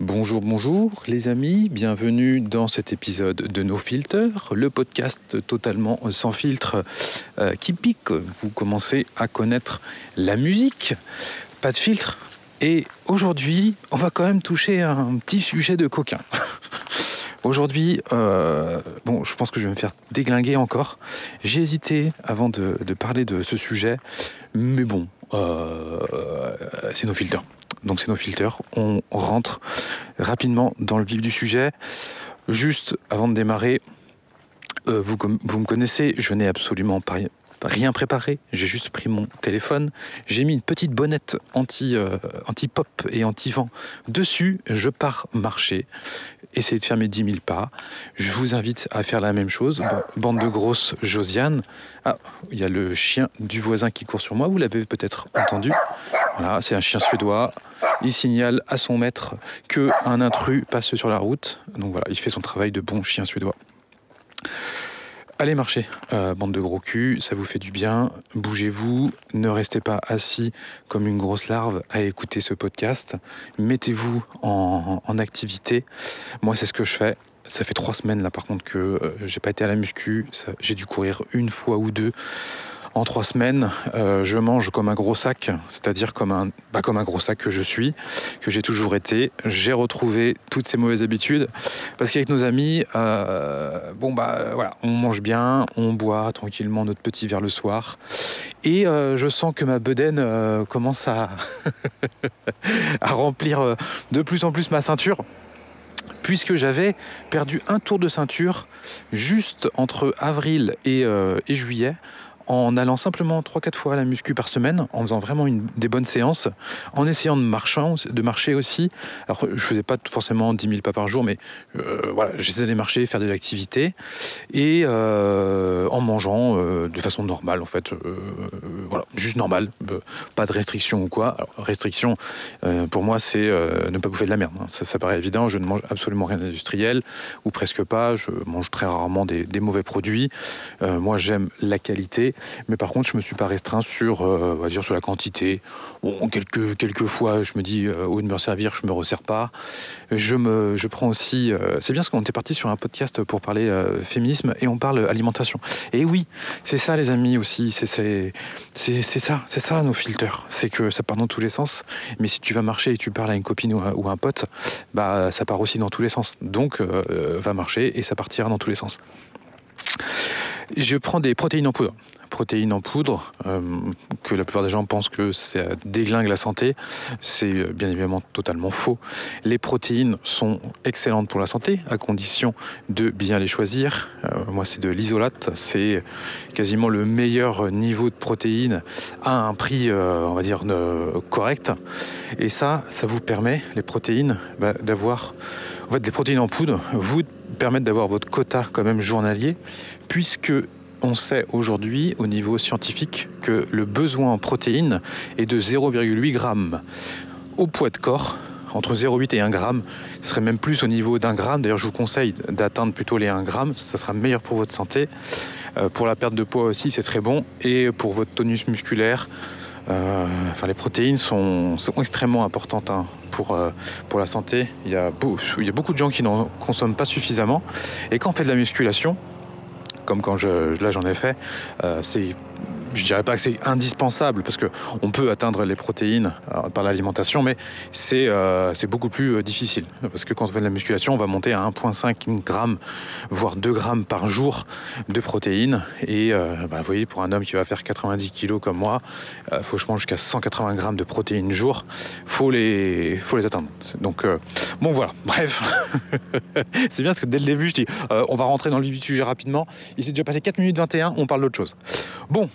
Bonjour, bonjour les amis, bienvenue dans cet épisode de No Filter, le podcast totalement sans filtre euh, qui pique. Vous commencez à connaître la musique, pas de filtre. Et aujourd'hui, on va quand même toucher un petit sujet de coquin. Aujourd'hui, euh, bon, je pense que je vais me faire déglinguer encore. J'ai hésité avant de, parler de ce sujet, mais bon, euh, c'est nos filters donc c'est nos filters. On rentre rapidement dans le vif du sujet. Juste avant de démarrer, euh, vous, vous me connaissez, je n'ai absolument pas rien préparé. J'ai juste pris mon téléphone, j'ai mis une petite bonnette anti, euh, anti pop et anti vent dessus. Je pars marcher, essayer de faire mes 10 000 pas. Je vous invite à faire la même chose. Bande de grosses Josiane. Ah, il y a le chien du voisin qui court sur moi. Vous l'avez peut-être entendu. Voilà, c'est un chien suédois. Il signale à son maître que un intrus passe sur la route. Donc voilà, il fait son travail de bon chien suédois. Allez marcher, euh, bande de gros culs, ça vous fait du bien, bougez-vous, ne restez pas assis comme une grosse larve à écouter ce podcast, mettez-vous en, activité. Moi c'est ce que je fais, ça fait trois semaines là par contre que euh, j'ai pas été à la muscu, j'ai dû courir une fois ou deux en trois semaines, euh, je mange comme un gros sac, c'est-à-dire comme un, bah, comme un gros sac que je suis, que j'ai toujours été. J'ai retrouvé toutes ces mauvaises habitudes parce qu'avec nos amis, euh, bon bah voilà, on mange bien, on boit tranquillement notre petit verre le soir, et euh, je sens que ma bedaine commence à, à remplir de plus en plus ma ceinture puisque j'avais perdu un tour de ceinture juste entre avril et, et juillet en allant simplement 3-4 fois à la muscu par semaine, en faisant vraiment une, des bonnes séances, en essayant de, de marcher aussi. Alors, je faisais pas forcément 10 000 pas par jour, mais euh, voilà, j'essayais de marcher, faire de l'activité, et euh, en mangeant euh, de façon normale, en fait. voilà, juste normal, pas de restriction ou quoi. Alors, restriction, pour moi, c'est ne pas bouffer de la merde. Hein. Ça, ça paraît évident, je ne mange absolument rien d'industriel, ou presque pas, je mange très rarement des, des mauvais produits. moi, j'aime la qualité, mais par contre, je me suis pas restreint sur, euh, on va dire, sur la quantité. Bon, quelques, quelques fois, je me dis, euh, au lieu de me servir, je me resserre pas. Je, me, je prends aussi. Euh, c'est bien parce qu'on était parti sur un podcast pour parler féminisme et on parle alimentation. Et oui, c'est ça, les amis, aussi. C'est ça, c'est ça, nos filters. C'est que ça part dans tous les sens. Mais si tu vas marcher et tu parles à une copine ou à, un pote, bah, ça part aussi dans tous les sens. Donc, va marcher et ça partira dans tous les sens. Je prends des protéines en poudre protéines en poudre, euh, que la plupart des gens pensent que ça déglingue la santé. C'est euh, bien évidemment totalement faux. Les protéines sont excellentes pour la santé, à condition de bien les choisir. Euh, moi, c'est de l'isolate. C'est quasiment le meilleur niveau de protéines à un prix, on va dire, correct. Et ça, ça vous permet, les protéines, bah, d'avoir... En fait, des protéines en poudre vous permettent d'avoir votre quota quand même journalier, puisque on sait aujourd'hui au niveau scientifique que le besoin en protéines est de 0,8 g au poids de corps, entre 0,8 et 1 g. Ce serait même plus au niveau d'un gramme. D'ailleurs, je vous conseille d'atteindre plutôt les 1 g. Ça sera meilleur pour votre santé. Euh, pour la perte de poids aussi, c'est très bon. Et pour votre tonus musculaire, euh, enfin, les protéines sont, extrêmement importantes hein, pour, euh, pour la santé. Il y, a il y a beaucoup de gens qui n'en consomment pas suffisamment. Et quand on fait de la musculation, comme quand je, là j'en ai fait, euh, c'est je dirais pas que c'est indispensable parce que on peut atteindre les protéines euh, par l'alimentation, mais c'est euh, c'est beaucoup plus euh, difficile parce que quand on fait de la musculation, on va monter à 1,5 g voire 2 grammes par jour de protéines. Et bah, vous voyez, pour un homme qui va faire 90 kg comme moi, il faut que je mange jusqu'à 180 grammes de protéines jour. Faut les faut les atteindre. Donc bon voilà. Bref, c'est bien parce que dès le début, je dis on va rentrer dans le vif du sujet rapidement. Il s'est déjà passé 4 minutes 21, on parle d'autre chose. Bon,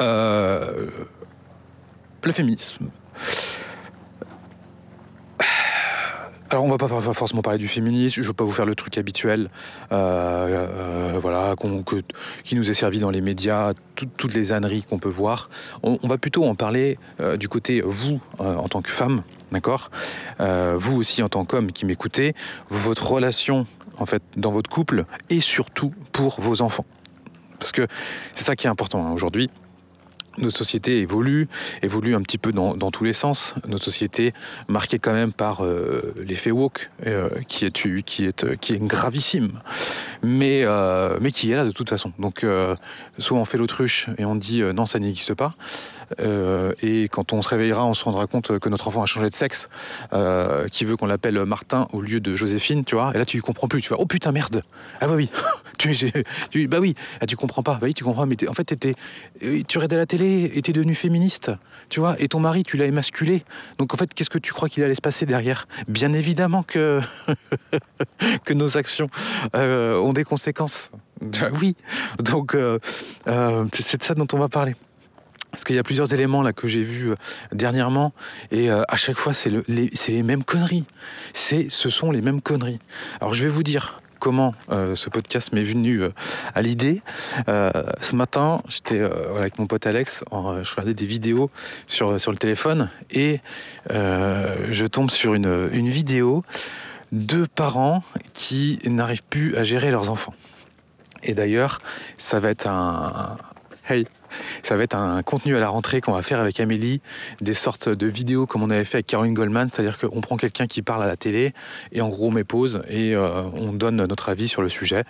euh, le féminisme. Alors on va pas forcément parler du féminisme, je veux pas vous faire le truc habituel, euh, euh, voilà, qui nous est servi dans les médias, toutes les âneries qu'on peut voir. On, va plutôt en parler du côté vous en tant que femme, d'accord? Vous aussi en tant qu'homme qui m'écoutez, votre relation en fait dans votre couple et surtout pour vos enfants, parce que c'est ça qui est important hein, aujourd'hui nos sociétés évoluent, évoluent un petit peu dans, dans, tous les sens. Notre société marquée quand même par euh, l'effet woke, euh, qui, est, qui, est, qui est gravissime, mais, euh, mais qui est là de toute façon. Donc euh, soit on fait l'autruche et on dit euh, non, ça n'existe pas, euh, et quand on se réveillera, on se rendra compte que notre enfant a changé de sexe, euh, qui veut qu'on l'appelle Martin au lieu de Joséphine, tu vois. Et là, tu comprends plus. Tu vas, oh putain, merde. Ah bah oui. tu, tu, bah oui. Ah, tu comprends pas. Bah oui, tu comprends. Mais en fait, étais, euh, tu regardais la télé et t'es devenu féministe, tu vois. Et ton mari, tu l'as émasculé. Donc en fait, qu'est-ce que tu crois qu'il allait se passer derrière? Bien évidemment que que nos actions euh, ont des conséquences. Ah oui. Donc euh, euh, c'est de ça dont on va parler. Parce qu'il y a plusieurs éléments là que j'ai vus euh, dernièrement et euh, à chaque fois c'est le, les, les mêmes conneries. C'est, ce sont les mêmes conneries. Alors je vais vous dire comment euh, ce podcast m'est venu euh, à l'idée. Euh, ce matin, j'étais voilà, avec mon pote Alex, en, je regardais des vidéos sur, sur le téléphone et je tombe sur une, une vidéo de parents qui n'arrivent plus à gérer leurs enfants. Et d'ailleurs, ça va être un, Hey, ça va être un contenu à la rentrée qu'on va faire avec Amélie, des sortes de vidéos comme on avait fait avec Caroline Goldman, c'est-à-dire qu'on prend quelqu'un qui parle à la télé et en gros on met pause et euh, on donne notre avis sur le sujet.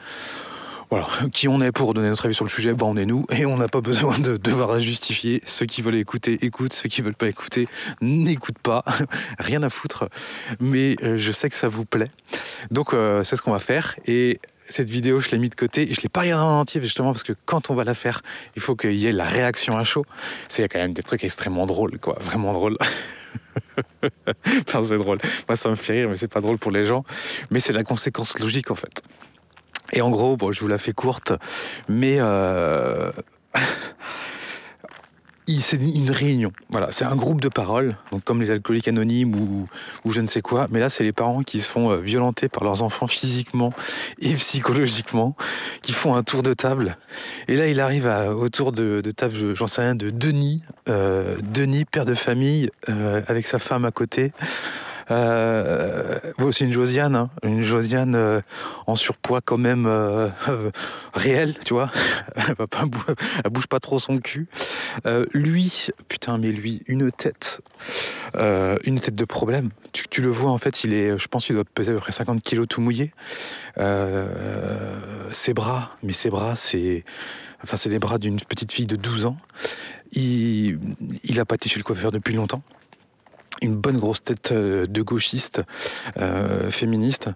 Voilà, qui on est pour donner notre avis sur le sujet, ben on est nous et on n'a pas besoin de devoir justifier. Ceux qui veulent écouter, écoutent. Ceux qui veulent pas écouter, n'écoutent pas. Rien à foutre. Mais euh, je sais que ça vous plaît. Donc euh, c'est ce qu'on va faire et cette vidéo, je l'ai mis de côté et je l'ai pas regardée en entier justement parce que quand on va la faire, il faut qu'il y ait la réaction à chaud. C'est quand même des trucs extrêmement drôles, quoi, vraiment drôles. enfin, c'est drôle. Moi, ça me fait rire, mais c'est pas drôle pour les gens. Mais c'est la conséquence logique en fait. Et en gros, bon, je vous la fais courte, mais euh... c'est une réunion. Voilà, c'est un groupe de paroles, donc comme les alcooliques anonymes ou, ou je ne sais quoi. Mais là, c'est les parents qui se font euh, violenter par leurs enfants physiquement et psychologiquement, qui font un tour de table. Et là, il arrive à, autour de, de table, j'en sais rien, de Denis, euh, Denis, père de famille, euh, avec sa femme à côté. Euh, c'est une Josiane, hein, une Josiane euh, en surpoids quand même euh, réel, tu vois. elle, va pas, elle bouge pas trop son cul. Euh, lui, putain, mais lui, une tête, euh, une tête de problème. Tu, tu, le vois en fait, il est, je pense qu'il doit peser à peu près 50 kilos tout mouillé. ses bras, mais ses bras, c'est, enfin, c'est des bras d'une petite fille de 12 ans. Il, il a pas été chez le coiffeur depuis longtemps une bonne grosse tête euh, de gauchiste euh, féministe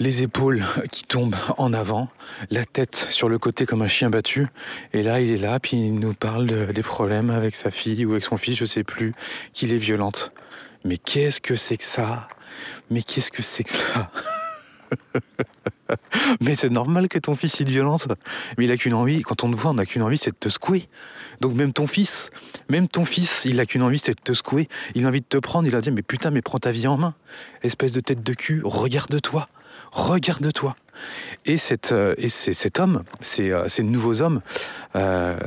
les épaules qui tombent en avant, la tête sur le côté comme un chien battu. Et là, il est là, puis il nous parle de, des problèmes avec sa fille ou avec son fils, je sais plus, qu'il est violente. Mais qu'est-ce que c'est que ça? Mais qu'est-ce que c'est que ça? Mais c'est normal que ton fils ait de violence. Mais il a qu'une envie, quand on te voit, on n'a qu'une envie, c'est de te secouer. Donc même ton fils, même ton fils, il a qu'une envie, c'est de te secouer. Il a envie de te prendre, il a dit, mais putain, mais prends ta vie en main. Espèce de tête de cul, regarde-toi. Regarde-toi. Et, cette, euh, et cet homme, ces, euh, ces nouveaux hommes, euh,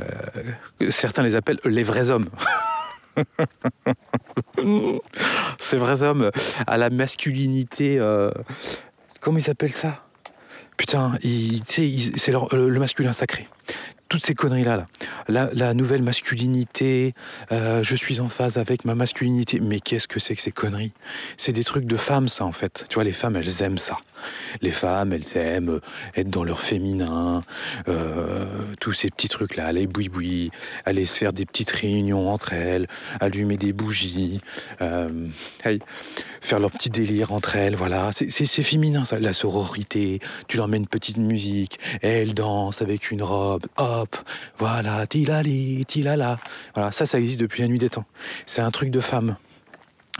certains les appellent les vrais hommes. ces vrais hommes à la masculinité euh, comment ils appellent ça? Putain, c'est le, le masculin sacré toutes ces conneries-là, là. La, la, nouvelle masculinité, euh, je suis en phase avec ma masculinité. Mais qu'est-ce que c'est que ces conneries? C'est des trucs de femmes, ça, en fait. Tu vois, les femmes, elles aiment ça. Les femmes, elles aiment être dans leur féminin, euh, tous ces petits trucs-là, aller boui-boui, aller se faire des petites réunions entre elles, allumer des bougies, euh, faire leur petit délire entre elles, voilà. C'est féminin, ça, la sororité. Tu leur mets une petite musique, elles dansent avec une robe, hop, voilà, tilali, tilala. Voilà, ça, ça existe depuis la nuit des temps. C'est un truc de femme.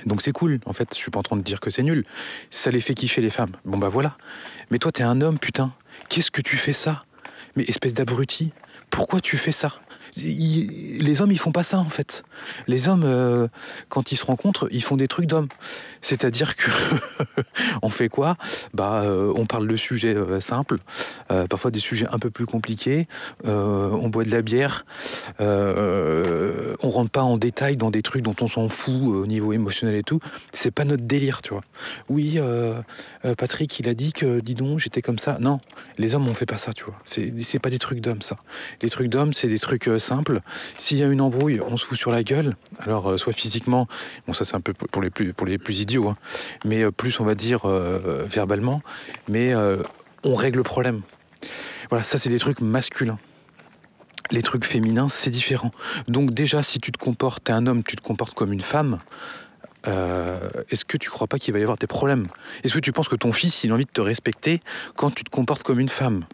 Donc c'est cool, en fait, je suis pas en train de dire que c'est nul. Ça les fait kiffer les femmes. Bon bah voilà. Mais toi, t'es un homme, putain. Qu'est-ce que tu fais ça? Mais espèce d'abruti, pourquoi tu fais ça? Les hommes, ils font pas ça en fait. Les hommes, euh, quand ils se rencontrent, ils font des trucs d'hommes. C'est-à-dire que on fait quoi? Bah, euh, on parle de sujets euh, simples, euh, parfois des sujets un peu plus compliqués. Euh, on boit de la bière. Euh, on rentre pas en détail dans des trucs dont on s'en fout au niveau émotionnel et tout. C'est pas notre délire, tu vois. Oui, Patrick, il a dit que, dis donc, j'étais comme ça. Non, les hommes, on fait pas ça, tu vois. C'est pas des trucs d'hommes, ça. Les trucs d'hommes, c'est des trucs simple. S'il y a une embrouille, on se fout sur la gueule. Alors, euh, soit physiquement, bon, ça c'est un peu pour les plus, pour les plus idiots, hein, mais euh, plus, on va dire, euh, verbalement, mais on règle le problème. Voilà, ça c'est des trucs masculins. Les trucs féminins, c'est différent. Donc déjà, si tu te comportes, t'es un homme, tu te comportes comme une femme, est-ce que tu crois pas qu'il va y avoir des problèmes? Est-ce que tu penses que ton fils, il a envie de te respecter quand tu te comportes comme une femme?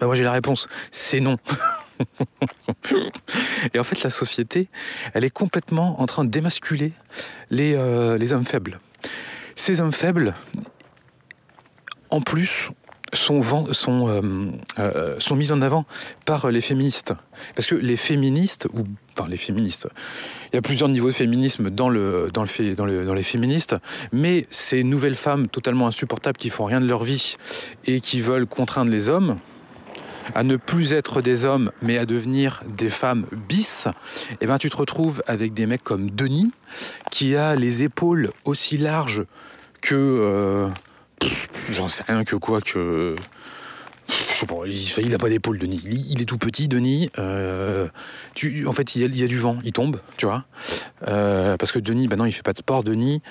Bah moi j'ai la réponse, c'est non. et en fait, la société, elle est complètement en train de démasculer les, euh, les hommes faibles. Ces hommes faibles, en plus, sont, sont, euh, euh, sont mis en avant par les féministes. Parce que les féministes, ou enfin les féministes, il y a plusieurs niveaux de féminisme dans, le, dans, le, dans, le, dans les féministes, mais ces nouvelles femmes totalement insupportables qui font rien de leur vie et qui veulent contraindre les hommes, à ne plus être des hommes, mais à devenir des femmes bis, eh ben tu te retrouves avec des mecs comme Denis, qui a les épaules aussi larges que... Euh, j'en sais rien que quoi, que je sais pas, il n'a pas d'épaule, Denis. Il, est tout petit, Denis. Euh, tu, en fait, il y, a, du vent, il tombe, tu vois. Euh, parce que Denis, bah non, il fait pas de sport. Denis,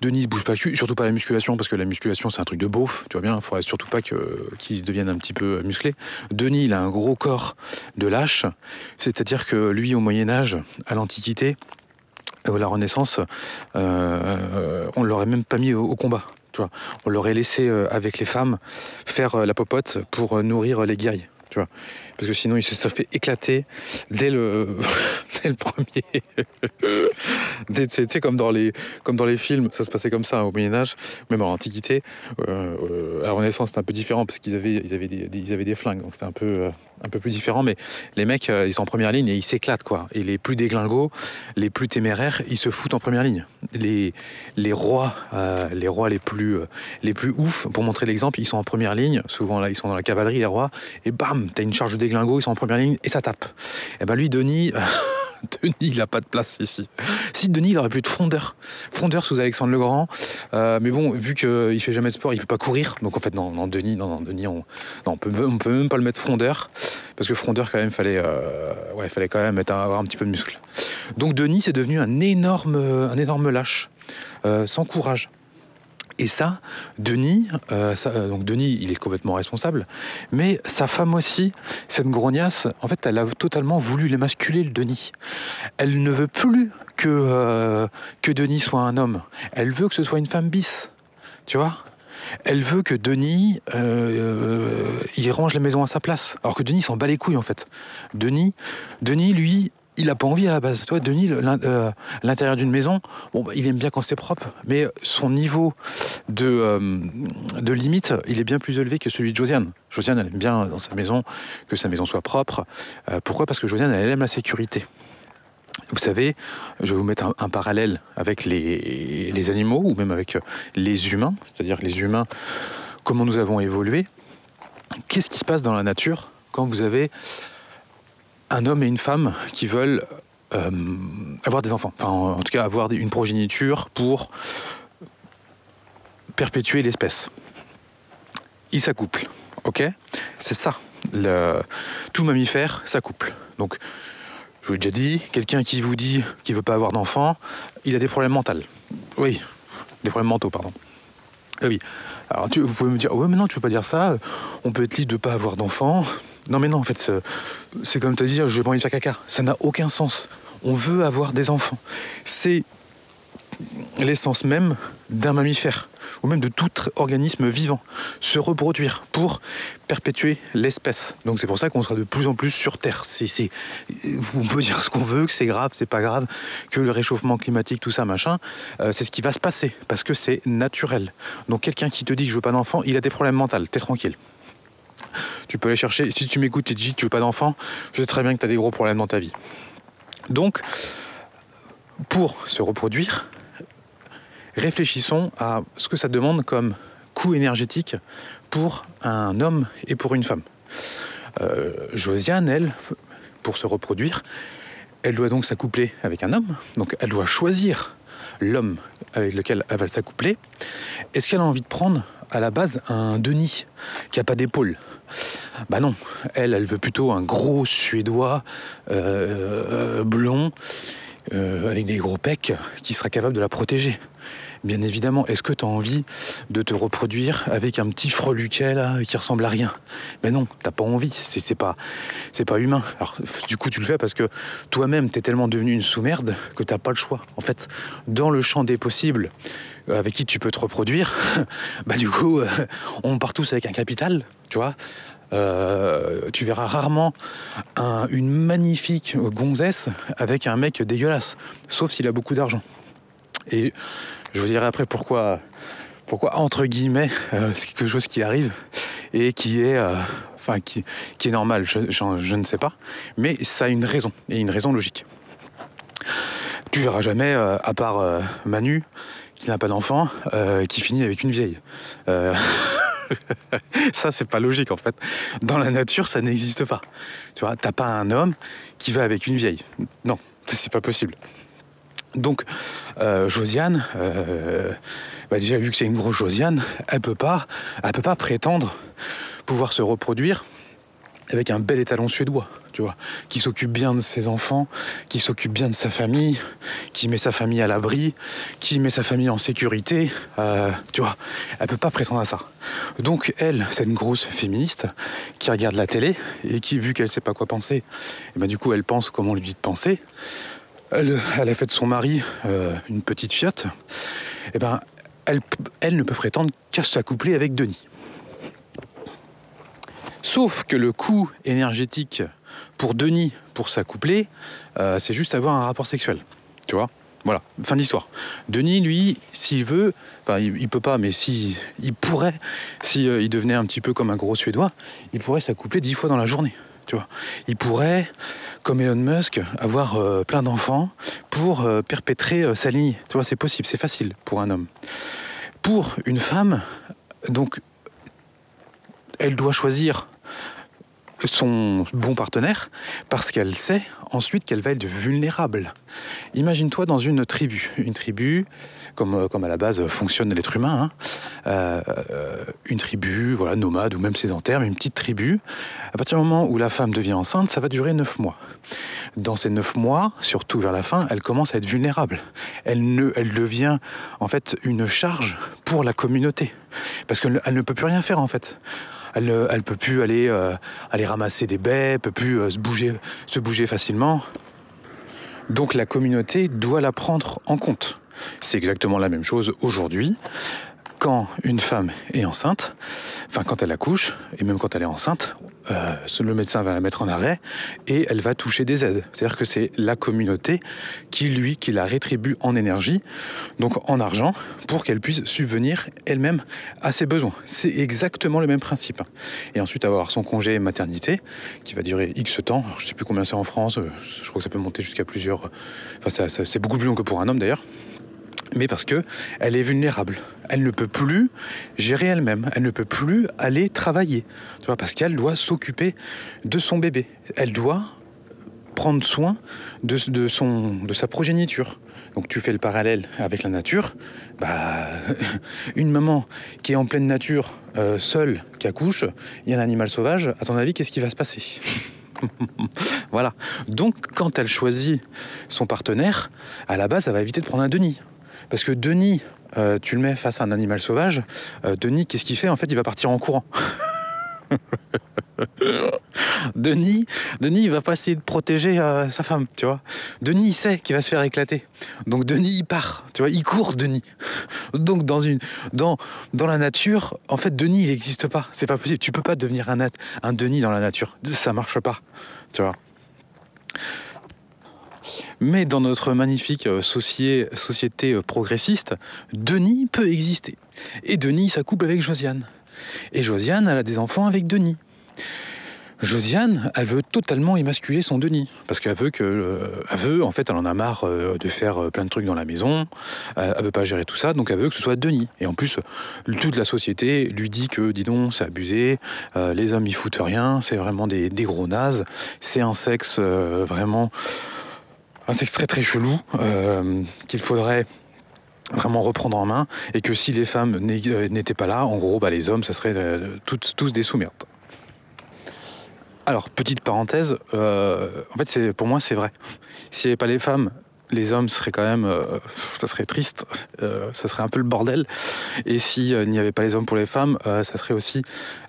Denis ne bouge pas le cul, surtout pas la musculation, parce que la musculation, c'est un truc de beauf, tu vois bien. Il faudrait surtout pas qu'il devienne un petit peu musclé. Denis, il a un gros corps de lâche. C'est-à-dire que lui, au Moyen-Âge, à l'Antiquité, à la Renaissance, euh, on l'aurait même pas mis au combat on l'aurait laissé euh, avec les femmes faire euh, la popote pour euh, nourrir les guerriers. Tu vois. Parce que sinon, il se fait éclater dès le, le premier. tu sais, comme dans, les, comme dans les films, ça se passait comme ça au Moyen-Âge, même en l'Antiquité. à la Renaissance, c'était un peu différent parce qu'ils avaient, ils avaient, des, ils avaient des flingues, donc c'était un peu, un peu plus différent. Mais les mecs, ils sont en première ligne et ils s'éclatent, quoi. Et les plus déglingos, les plus téméraires, ils se foutent en première ligne. Les, les rois, les rois les plus, les plus ouf, pour montrer l'exemple, ils sont en première ligne. Souvent, là, ils sont dans la cavalerie, les rois. Et bam, t'as une charge de déglingo, ils sont en première ligne et ça tape. Et ben lui, Denis. Denis, il n'a pas de place ici. Si Denis, il aurait pu être frondeur. Frondeur sous Alexandre le Grand. Euh, mais bon, vu qu'il fait jamais de sport, il peut pas courir. Donc en fait, non, non Denis, non, non, Denis, on, non, on peut, on peut même pas le mettre frondeur. Parce que frondeur, quand même, fallait, euh, ouais, fallait quand même être, avoir un petit peu de muscle. Donc Denis, c'est devenu un énorme, un énorme lâche, euh, sans courage. Et ça, Denis, euh, euh, donc Denis, il est complètement responsable, mais sa femme aussi, cette grognasse, en fait, elle a totalement voulu l'émasculer, le Denis. Elle ne veut plus que, euh, que Denis soit un homme. Elle veut que ce soit une femme bis. Tu vois elle veut que Denis, il range la maison à sa place. Alors que Denis s'en bat les couilles en fait. Denis, Denis, lui, il n'a pas envie à la base. Toi, Denis, euh, l'intérieur d'une maison, bon, bah, il aime bien quand c'est propre, mais son niveau de, euh, de limite, il est bien plus élevé que celui de Josiane. Josiane, elle aime bien dans sa maison que sa maison soit propre. Euh, pourquoi? Parce que Josiane, elle aime la sécurité. Vous savez, je vais vous mettre un, parallèle avec les, les, animaux ou même avec les humains, c'est-à-dire les humains, comment nous avons évolué. Qu'est-ce qui se passe dans la nature quand vous avez un homme et une femme qui veulent euh, avoir des enfants, enfin en, tout cas avoir une progéniture pour perpétuer l'espèce. Ils s'accouplent, ok? C'est ça. Le, tout mammifère s'accouple. Donc, je vous l'ai déjà dit, quelqu'un qui vous dit qu'il veut pas avoir d'enfants, il a des problèmes mentaux. Oui, des problèmes mentaux, pardon. Ah oui. Alors, tu, vous pouvez me dire, ouais, mais non, tu peux pas dire ça. On peut être libre de pas avoir d'enfants. Non mais non, en fait, c'est comme te dire, j'ai pas envie de faire caca. Ça n'a aucun sens. On veut avoir des enfants. C'est l'essence même d'un mammifère, ou même de tout organisme vivant, se reproduire pour perpétuer l'espèce. Donc c'est pour ça qu'on sera de plus en plus sur Terre. C'est, on peut dire ce qu'on veut, que c'est grave, c'est pas grave, que le réchauffement climatique, tout ça, machin, euh, c'est ce qui va se passer, parce que c'est naturel. Donc quelqu'un qui te dit que je veux pas d'enfant, il a des problèmes mentaux, t'es tranquille. Tu peux aller chercher. Si tu m'écoutes et tu dis que tu veux pas d'enfant, je sais très bien que tu as des gros problèmes dans ta vie. Donc, pour se reproduire, réfléchissons à ce que ça demande comme coût énergétique pour un homme et pour une femme. Euh, Josiane, elle, pour se reproduire, elle doit donc s'accoupler avec un homme, donc elle doit choisir l'homme avec lequel elle va s'accoupler. Est-ce qu'elle a envie de prendre à la base un Denis qui a pas d'épaule. Bah non, elle, elle veut plutôt un gros Suédois euh, blond euh, avec des gros pecs qui sera capable de la protéger. Bien évidemment, est-ce que tu as envie de te reproduire avec un petit freluquet là qui ressemble à rien? Mais non, t'as pas envie, c'est pas, c'est pas humain. Alors du coup, tu le fais parce que toi-même, tu es tellement devenu une sous-merde que t'as pas le choix. En fait, dans le champ des possibles, avec qui tu peux te reproduire, bah du coup, euh, on part tous avec un capital, tu vois. Euh, tu verras rarement une magnifique gonzesse avec un mec dégueulasse, sauf s'il a beaucoup d'argent. Et je vous dirai après pourquoi, pourquoi entre guillemets, c'est quelque chose qui arrive et qui est, enfin, qui, qui, est normal. Je, je, ne sais pas, mais ça a une raison et une raison logique. Tu verras jamais, à part Manu, qui n'a pas d'enfant, euh, qui finit avec une vieille. Euh, ça, c'est pas logique en fait. Dans la nature, ça n'existe pas. Tu vois, t'as pas un homme qui va avec une vieille. Non, c'est pas possible. Donc, euh, Josiane, bah, déjà vu que c'est une grosse Josiane, elle peut pas, elle peut pas prétendre pouvoir se reproduire avec un bel étalon suédois tu vois, qui s'occupe bien de ses enfants, qui s'occupe bien de sa famille, qui met sa famille à l'abri, qui met sa famille en sécurité, euh, tu vois, elle peut pas prétendre à ça. Donc elle, c'est une grosse féministe qui regarde la télé et qui, vu qu'elle sait pas quoi penser, et eh ben du coup elle pense comme on lui dit de penser. Elle, a fait de son mari euh, une petite fiotte. Et eh ben elle, elle ne peut prétendre qu'à s'accoupler avec Denis. Sauf que le coût énergétique pour Denis, pour s'accoupler, euh, c'est juste avoir un rapport sexuel. Tu vois voilà, fin d'histoire. Denis, lui, s'il veut, enfin, il, peut pas, mais si, il pourrait, si euh, il devenait un petit peu comme un gros Suédois, il pourrait s'accoupler dix fois dans la journée. Tu vois, il pourrait, comme Elon Musk, avoir euh, plein d'enfants pour perpétrer sa ligne. Tu vois, c'est possible, c'est facile pour un homme. Pour une femme, donc, elle doit choisir son bon partenaire parce qu'elle sait ensuite qu'elle va être vulnérable. Imagine-toi dans une tribu, une tribu comme, euh, comme à la base fonctionne l'être humain, hein. euh, une tribu, voilà, nomade ou même sédentaire, mais une petite tribu. À partir du moment où la femme devient enceinte, ça va durer neuf mois. Dans ces neuf mois, surtout vers la fin, elle commence à être vulnérable. Elle, ne, elle devient en fait une charge pour la communauté parce qu'elle ne peut plus rien faire en fait elle ne peut plus aller, euh, aller ramasser des baies, peut plus euh, se, bouger, se bouger facilement. Donc la communauté doit la prendre en compte. C'est exactement la même chose aujourd'hui quand une femme est enceinte, enfin quand elle accouche, et même quand elle est enceinte, euh, le médecin va la mettre en arrêt et elle va toucher des aides. C'est-à-dire que c'est la communauté qui, lui, qui la rétribue en énergie, donc en argent, pour qu'elle puisse subvenir elle-même à ses besoins. C'est exactement le même principe. Et ensuite avoir son congé maternité, qui va durer X temps, je ne sais plus combien c'est en France, euh, je crois que ça peut monter jusqu'à plusieurs... Enfin, c'est beaucoup plus long que pour un homme d'ailleurs mais parce que elle est vulnérable. Elle ne peut plus gérer elle-même. Elle ne peut plus aller travailler. Tu vois, parce qu'elle doit s'occuper de son bébé. Elle doit prendre soin de, son, de sa progéniture. Donc tu fais le parallèle avec la nature. Bah, une maman qui est en pleine nature, euh, seule, qui accouche, a un animal sauvage, à ton avis, qu'est-ce qui va se passer? Voilà. Donc quand elle choisit son partenaire, à la base, ça va éviter de prendre un Denis. Parce que Denis, euh, tu le mets face à un animal sauvage, euh, Denis, qu'est-ce qu'il fait En fait, il va partir en courant. Denis, Denis, il va pas essayer de protéger euh, sa femme, tu vois. Denis, il sait qu'il va se faire éclater. Donc Denis, il part, tu vois, il court, Denis. Donc dans une, dans, dans la nature, en fait, Denis, il n'existe pas. C'est pas possible. Tu peux pas devenir un, un Denis dans la nature. Ça marche pas, tu vois. Mais dans notre magnifique euh, société euh, progressiste, Denis peut exister. Et Denis s'accouple avec Josiane. Et Josiane, elle a des enfants avec Denis. Josiane, elle veut totalement émasculer son Denis. Parce qu'elle veut que. Euh, elle veut, en fait, elle en a marre de faire plein de trucs dans la maison. elle veut pas gérer tout ça, donc elle veut que ce soit Denis. Et en plus, toute la société lui dit que, dis donc, c'est abusé, les hommes ils foutent rien, c'est vraiment des, des, gros nazes, c'est un sexe vraiment un sexe très chelou euh, qu'il faudrait vraiment reprendre en main et que si les femmes n'étaient pas là, en gros, bah, les hommes, ça serait tous, tous des sous-merdes. Alors, petite parenthèse, en fait, pour moi, c'est vrai. S'il n'y avait pas les femmes les hommes seraient quand même, euh, ça serait triste, euh, ça serait un peu le bordel. Et s'il euh, n'y avait pas les hommes pour les femmes, ça serait aussi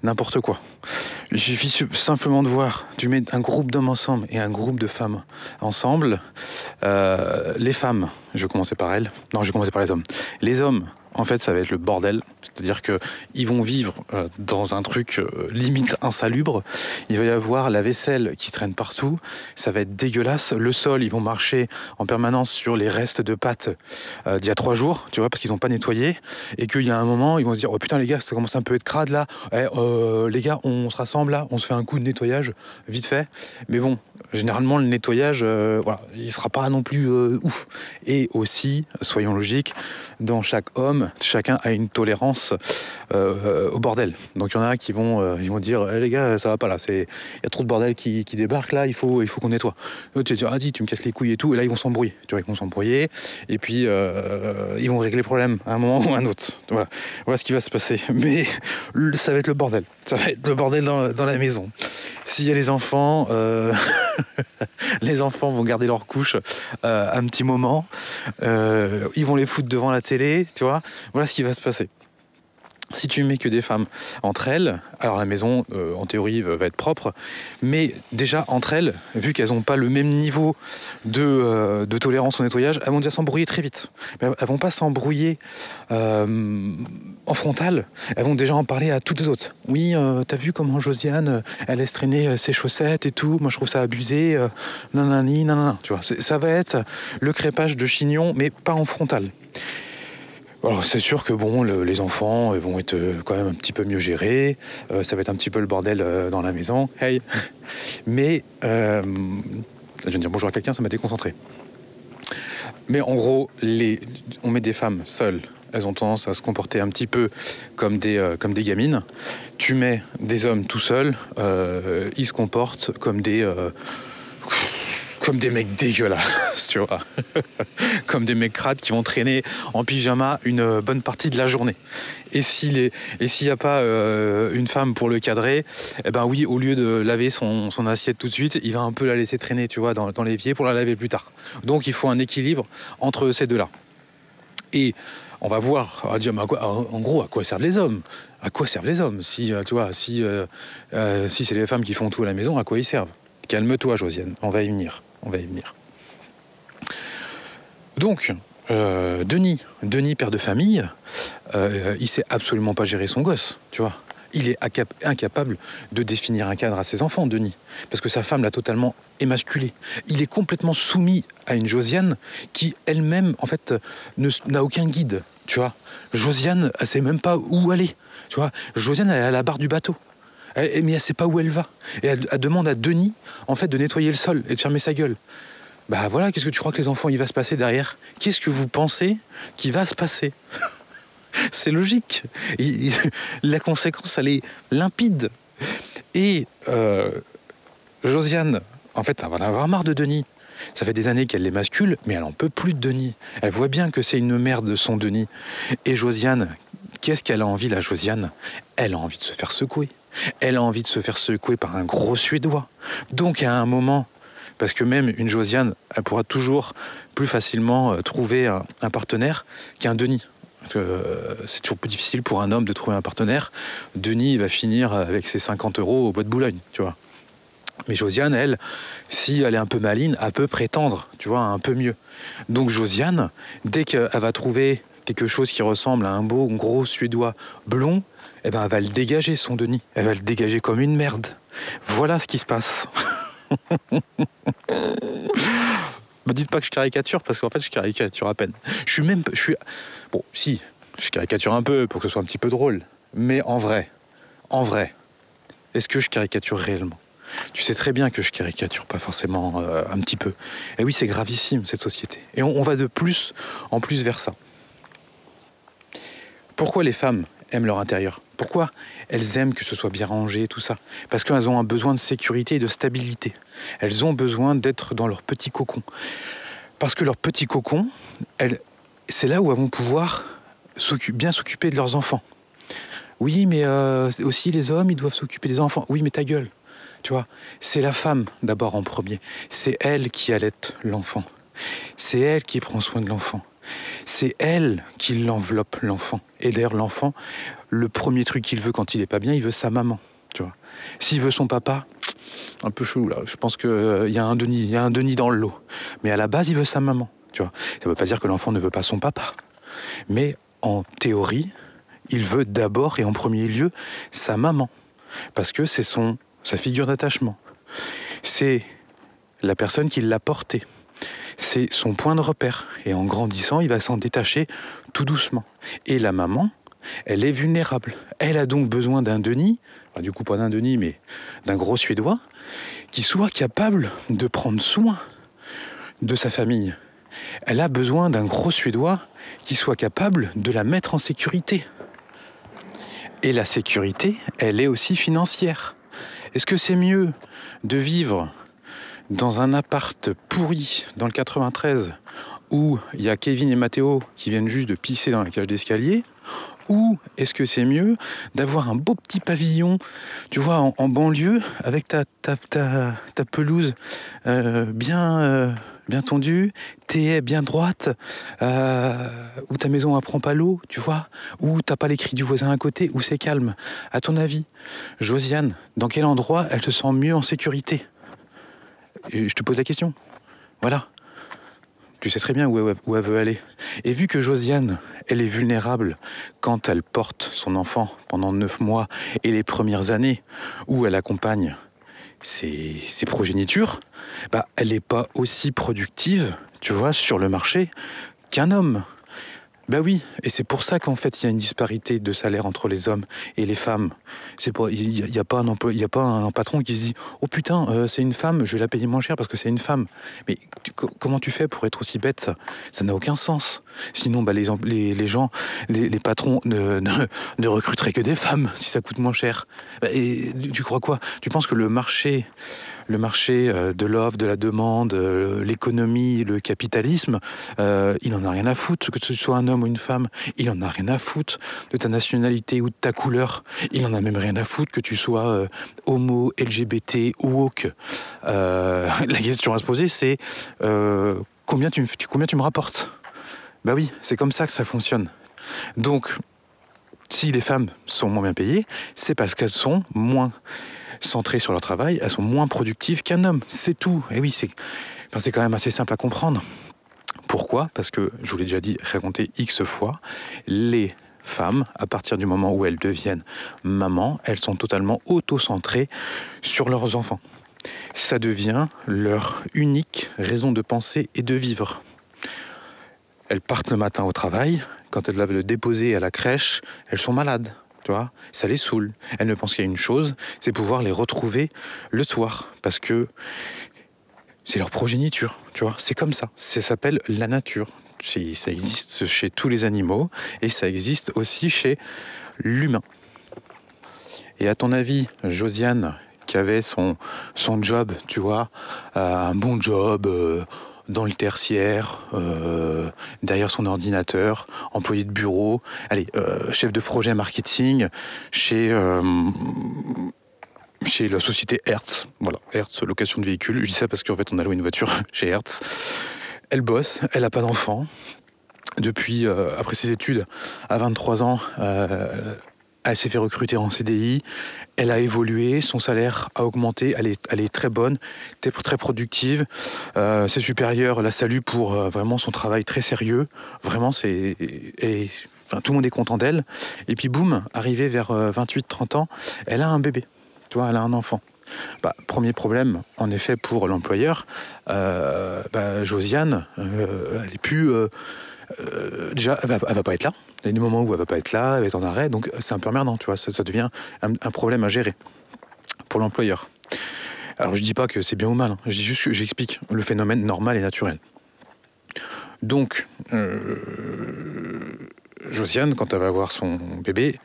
n'importe quoi. Il suffit simplement de voir, tu mets un groupe d'hommes ensemble et un groupe de femmes ensemble. les femmes, je vais commencer par elles. Non, je vais commencer par les hommes. Les hommes, en fait, ça va être le bordel. C'est-à-dire qu'ils vont vivre euh, dans un truc euh, limite insalubre. Il va y avoir la vaisselle qui traîne partout. Ça va être dégueulasse. Le sol, ils vont marcher en permanence sur les restes de pâtes euh, d'il y a trois jours, tu vois, parce qu'ils n'ont pas nettoyé. Et qu'il y a un moment, ils vont se dire Oh putain, les gars, ça commence un peu à être crade là. Eh, les gars, on se rassemble là, on se fait un coup de nettoyage, vite fait. Mais bon, généralement, le nettoyage, voilà, il sera pas non plus ouf. Et aussi, soyons logiques, dans chaque homme, chacun a une tolérance euh, au bordel. Donc il y en a qui vont, euh, ils vont dire eh, les gars, ça va pas là, il y a trop de bordel qui, débarque là, il faut, il faut qu'on nettoie. tu vas dire ah dis, tu me casses les couilles et tout, et là ils vont s'embrouiller. Tu vois, ils vont s'embrouiller et puis euh, ils vont régler le problème à un moment ou à un autre. Voilà, voilà ce qui va se passer. Mais ça va être le bordel. Ça va être le bordel dans, dans la maison. S'il y a les enfants, les enfants vont garder leur couche un petit moment. ils vont les foutre devant la télé, tu vois. Voilà ce qui va se passer. Si tu mets que des femmes entre elles, alors la maison, euh, en théorie, va être propre, mais déjà entre elles, vu qu'elles n'ont pas le même niveau euh, de, tolérance au nettoyage, elles vont déjà s'embrouiller très vite. Mais elles vont pas s'embrouiller euh, en frontal, elles vont déjà en parler à toutes les autres. Oui, t'as vu comment Josiane, elle laisse traîner ses chaussettes et tout, moi je trouve ça abusé, nanani, nanana, tu vois. Ça va être le crépage de chignon, mais pas en frontal. Alors c'est sûr que bon, les enfants vont être euh, quand même un petit peu mieux gérés, euh, ça va être un petit peu le bordel euh, dans la maison, hey. Mais je viens de dire bonjour à quelqu'un, ça m'a déconcentré. Mais en gros, les, on met des femmes seules. Elles ont tendance à se comporter un petit peu comme des, comme des gamines. Tu mets des hommes tout seuls, ils se comportent comme des comme des mecs dégueulasses, tu vois. comme des mecs crades qui vont traîner en pyjama une bonne partie de la journée. Et s'il n'y a pas euh, une femme pour le cadrer, eh ben oui, au lieu de laver son, assiette tout de suite, il va un peu la laisser traîner, tu vois, dans, dans l'évier pour la laver plus tard. Donc il faut un équilibre entre ces deux-là. Et on va voir, on va dire, en gros, à quoi servent les hommes? À quoi servent les hommes? Si, euh, tu vois, si, euh, si c'est les femmes qui font tout à la maison, à quoi ils servent? Calme-toi, Josiane, on va y venir on va y venir. Donc, euh, Denis, Denis, père de famille, euh, il sait absolument pas gérer son gosse, tu vois. Il est incapable de définir un cadre à ses enfants, Denis, parce que sa femme l'a totalement émasculé. Il est complètement soumis à une Josiane qui elle-même, en fait, n'a aucun guide, tu vois. Josiane, elle sait même pas où aller, tu vois. Josiane, elle est à la barre du bateau. Mais elle sait pas où elle va. Et elle, demande à Denis, en fait, de nettoyer le sol et de fermer sa gueule. Bah voilà, qu'est-ce que tu crois que les enfants, il va se passer derrière? Qu'est-ce que vous pensez qui va se passer? C'est logique. la conséquence, elle est limpide. Et euh, Josiane, en fait, elle va en avoir marre de Denis. Ça fait des années qu'elle les mascule, mais elle en peut plus de Denis. Elle voit bien que c'est une merde son Denis. Et Josiane, qu'est-ce qu'elle a envie, la Josiane? Elle a envie de se faire secouer. Elle a envie de se faire secouer par un gros Suédois. Donc à un moment, parce que même une Josiane, elle pourra toujours plus facilement euh, trouver un, partenaire qu'un Denis. Euh, c'est toujours plus difficile pour un homme de trouver un partenaire. Denis va finir avec ses 50 euros au bois de Boulogne, tu vois. Mais Josiane, elle, si elle est un peu maline, elle peut prétendre, tu vois, un peu mieux. Donc Josiane, dès qu'elle va trouver quelque chose qui ressemble à un beau gros suédois blond, eh ben, elle va le dégager, son Denis. Elle va le dégager comme une merde. Voilà ce qui se passe. Me dites pas que je caricature, parce qu'en fait, je caricature à peine. Je suis même. Je suis. Bon, si, je caricature un peu pour que ce soit un petit peu drôle. Mais en vrai, en vrai, est-ce que je caricature réellement? Tu sais très bien que je caricature pas forcément euh, un petit peu. Et oui, c'est gravissime cette société. Et on va de plus en plus vers ça. Pourquoi les femmes aiment leur intérieur Pourquoi elles aiment que ce soit bien rangé, tout ça? Parce qu'elles ont un besoin de sécurité et de stabilité. Elles ont besoin d'être dans leur petit cocon. Parce que leur petit cocon, c'est là où elles vont pouvoir bien s'occuper de leurs enfants. Oui, mais euh, aussi les hommes, ils doivent s'occuper des enfants. Oui, mais ta gueule. Tu vois, c'est la femme d'abord en premier. C'est elle qui allait l'enfant. C'est elle qui prend soin de l'enfant. C'est elle qui l'enveloppe, l'enfant. Et d'ailleurs, l'enfant, le premier truc qu'il veut quand il n'est pas bien, il veut sa maman. Tu vois. S'il veut son papa, un peu chelou là. Je pense qu'il euh, y a un Denis, il y a un Denis dans le lot. Mais à la base, il veut sa maman. Tu vois. Ça ne veut pas dire que l'enfant ne veut pas son papa. Mais en théorie, il veut d'abord et en premier lieu sa maman. Parce que c'est son, sa figure d'attachement. C'est la personne qui l'a porté. C'est son point de repère. Et en grandissant, il va s'en détacher tout doucement. Et la maman, elle est vulnérable. Elle a donc besoin d'un Denis, du coup pas d'un Denis, mais d'un gros Suédois, qui soit capable de prendre soin de sa famille. Elle a besoin d'un gros Suédois qui soit capable de la mettre en sécurité. Et la sécurité, elle est aussi financière. Est-ce que c'est mieux de vivre dans un appart pourri dans le 93 où il y a Kevin et Mathéo qui viennent juste de pisser dans la cage d'escalier ou est-ce que c'est mieux d'avoir un beau petit pavillon, tu vois, en, banlieue, avec ta, ta, ta, pelouse euh, bien, euh, bien tendue, tes bien droites, euh, où ta maison apprend pas l'eau, tu vois, où t'as pas les cris du voisin à côté, où c'est calme. À ton avis, Josiane, dans quel endroit elle se sent mieux en sécurité? Je te pose la question. Voilà. Tu sais très bien où elle, où elle veut aller. Et vu que Josiane, elle est vulnérable quand elle porte son enfant pendant neuf mois et les premières années où elle accompagne ses, ses progénitures, bah, elle n'est pas aussi productive, tu vois, sur le marché qu'un homme. Ben oui, et c'est pour ça qu'en fait il y a une disparité de salaire entre les hommes et les femmes. C'est pour il n'y a, pas un emploi, il y a pas un, patron qui se dit oh putain euh, c'est une femme, je vais la payer moins cher parce que c'est une femme. Mais comment tu fais pour être aussi bête? Ça n'a aucun sens. Sinon bah, les, les, les gens, les, les patrons ne, ne, ne, recruteraient que des femmes si ça coûte moins cher. Bah, et tu crois quoi? Tu penses que le marché le marché euh, de l'offre, de la demande, euh, l'économie, le capitalisme, euh, il n'en a rien à foutre que ce soit un homme ou une femme. Il n'en a rien à foutre de ta nationalité ou de ta couleur. Il n'en a même rien à foutre que tu sois homo, LGBT ou woke. la question à se poser, c'est combien, tu, combien tu me rapportes? Bah oui, c'est comme ça que ça fonctionne. Donc, si les femmes sont moins bien payées, c'est parce qu'elles sont moins centrées sur leur travail, elles sont moins productives qu'un homme. C'est tout. Et oui, c'est enfin, quand même assez simple à comprendre. Pourquoi? Parce que, je vous l'ai déjà dit, raconté X fois, les femmes, à partir du moment où elles deviennent mamans, elles sont totalement auto-centrées sur leurs enfants. Ça devient leur unique raison de penser et de vivre. Elles partent le matin au travail, quand elles doivent le déposer à la crèche, elles sont malades. Tu vois, ça les saoule. Elles ne pensent qu'à une chose, c'est pouvoir les retrouver le soir, parce que c'est leur progéniture. Tu vois, c'est comme ça. Ça s'appelle la nature. Ça existe chez tous les animaux et ça existe aussi chez l'humain. Et à ton avis, Josiane, qui avait son, son job, tu vois, euh, un bon job, euh, dans le tertiaire, euh, derrière son ordinateur, employé de bureau, allez, euh, chef de projet marketing chez euh, chez la société Hertz. Voilà, Hertz, location de véhicules. Je dis ça parce qu'en fait, on a loué une voiture chez Hertz. Elle bosse, elle n'a pas d'enfant. Depuis, euh, après ses études, à 23 ans, euh, elle s'est fait recruter en CDI, elle a évolué, son salaire a augmenté, elle est, elle est très bonne, très productive. Euh, ses supérieurs la saluent pour euh, vraiment son travail très sérieux. Vraiment, c'est. Enfin, tout le monde est content d'elle. Et puis, boum, arrivée vers 28-30 euh, ans, elle a un bébé. Tu vois, elle a un enfant. Bah, premier problème, en effet, pour l'employeur, euh, bah, Josiane, euh, elle est plus. Euh, déjà, elle va, elle va pas être là. Il y a des moments où elle va pas être là, elle va être en arrêt, donc c'est un peu emmerdant, tu vois. Ça, ça devient un, un, problème à gérer pour l'employeur. Alors, je dis pas que c'est bien ou mal. Hein. Je dis juste que j'explique le phénomène normal et naturel. Donc, euh, Josiane, quand elle va avoir son bébé,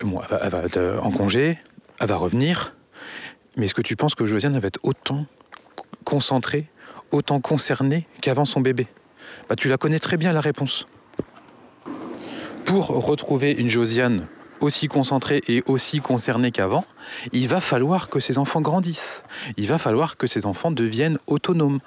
bon, elle va, elle va être en congé, elle va revenir. Mais est-ce que tu penses que Josiane va être autant concentrée, autant concernée qu'avant son bébé? Bah, tu la connais très bien la réponse. Pour retrouver une Josiane aussi concentrée et aussi concernée qu'avant, il va falloir que ces enfants grandissent. Il va falloir que ces enfants deviennent autonomes.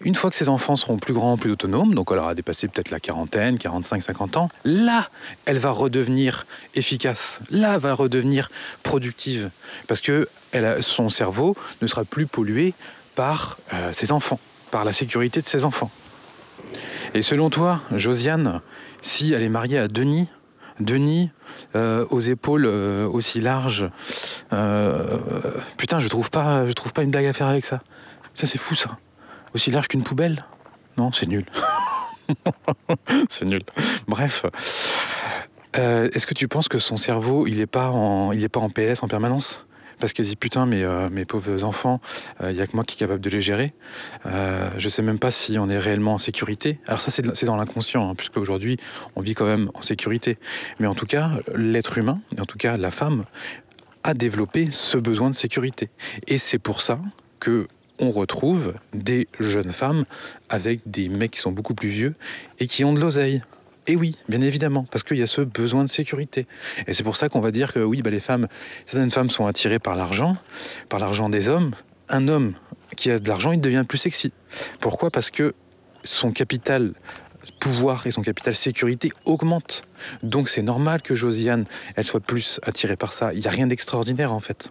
Une fois que ces enfants seront plus grands, plus autonomes, donc elle aura dépassé peut-être la quarantaine, 45, 50 ans, là, elle va redevenir efficace, là, elle va redevenir productive, parce que son cerveau ne sera plus pollué par euh, ses enfants, par la sécurité de ses enfants. Et selon toi, Josiane, si elle est mariée à Denis, Denis, euh, aux épaules euh, aussi larges, putain, je trouve pas, je trouve pas une blague à faire avec ça. Ça, c'est fou, ça. Aussi large qu'une poubelle? Non, c'est nul. c'est nul. Bref. Est-ce que tu penses que son cerveau, il n'est pas, en, il est pas en PS en permanence? Parce qu'elle dit putain, mais euh, mes pauvres enfants, il euh, n'y a que moi qui est capable de les gérer. Euh, je sais même pas si on est réellement en sécurité. Alors ça, c'est dans l'inconscient, hein, puisque aujourd'hui, on vit quand même en sécurité. Mais en tout cas, l'être humain, et en tout cas la femme, a développé ce besoin de sécurité. Et c'est pour ça que on retrouve des jeunes femmes avec des mecs qui sont beaucoup plus vieux et qui ont de l'oseille. Et oui, bien évidemment, parce qu'il y a ce besoin de sécurité. Et c'est pour ça qu'on va dire que oui, bah, les femmes, certaines femmes sont attirées par l'argent, par l'argent des hommes. Un homme qui a de l'argent, il devient plus sexy. Pourquoi? Parce que son capital pouvoir et son capital sécurité augmente. Donc c'est normal que Josiane, elle soit plus attirée par ça. Il n'y a rien d'extraordinaire en fait.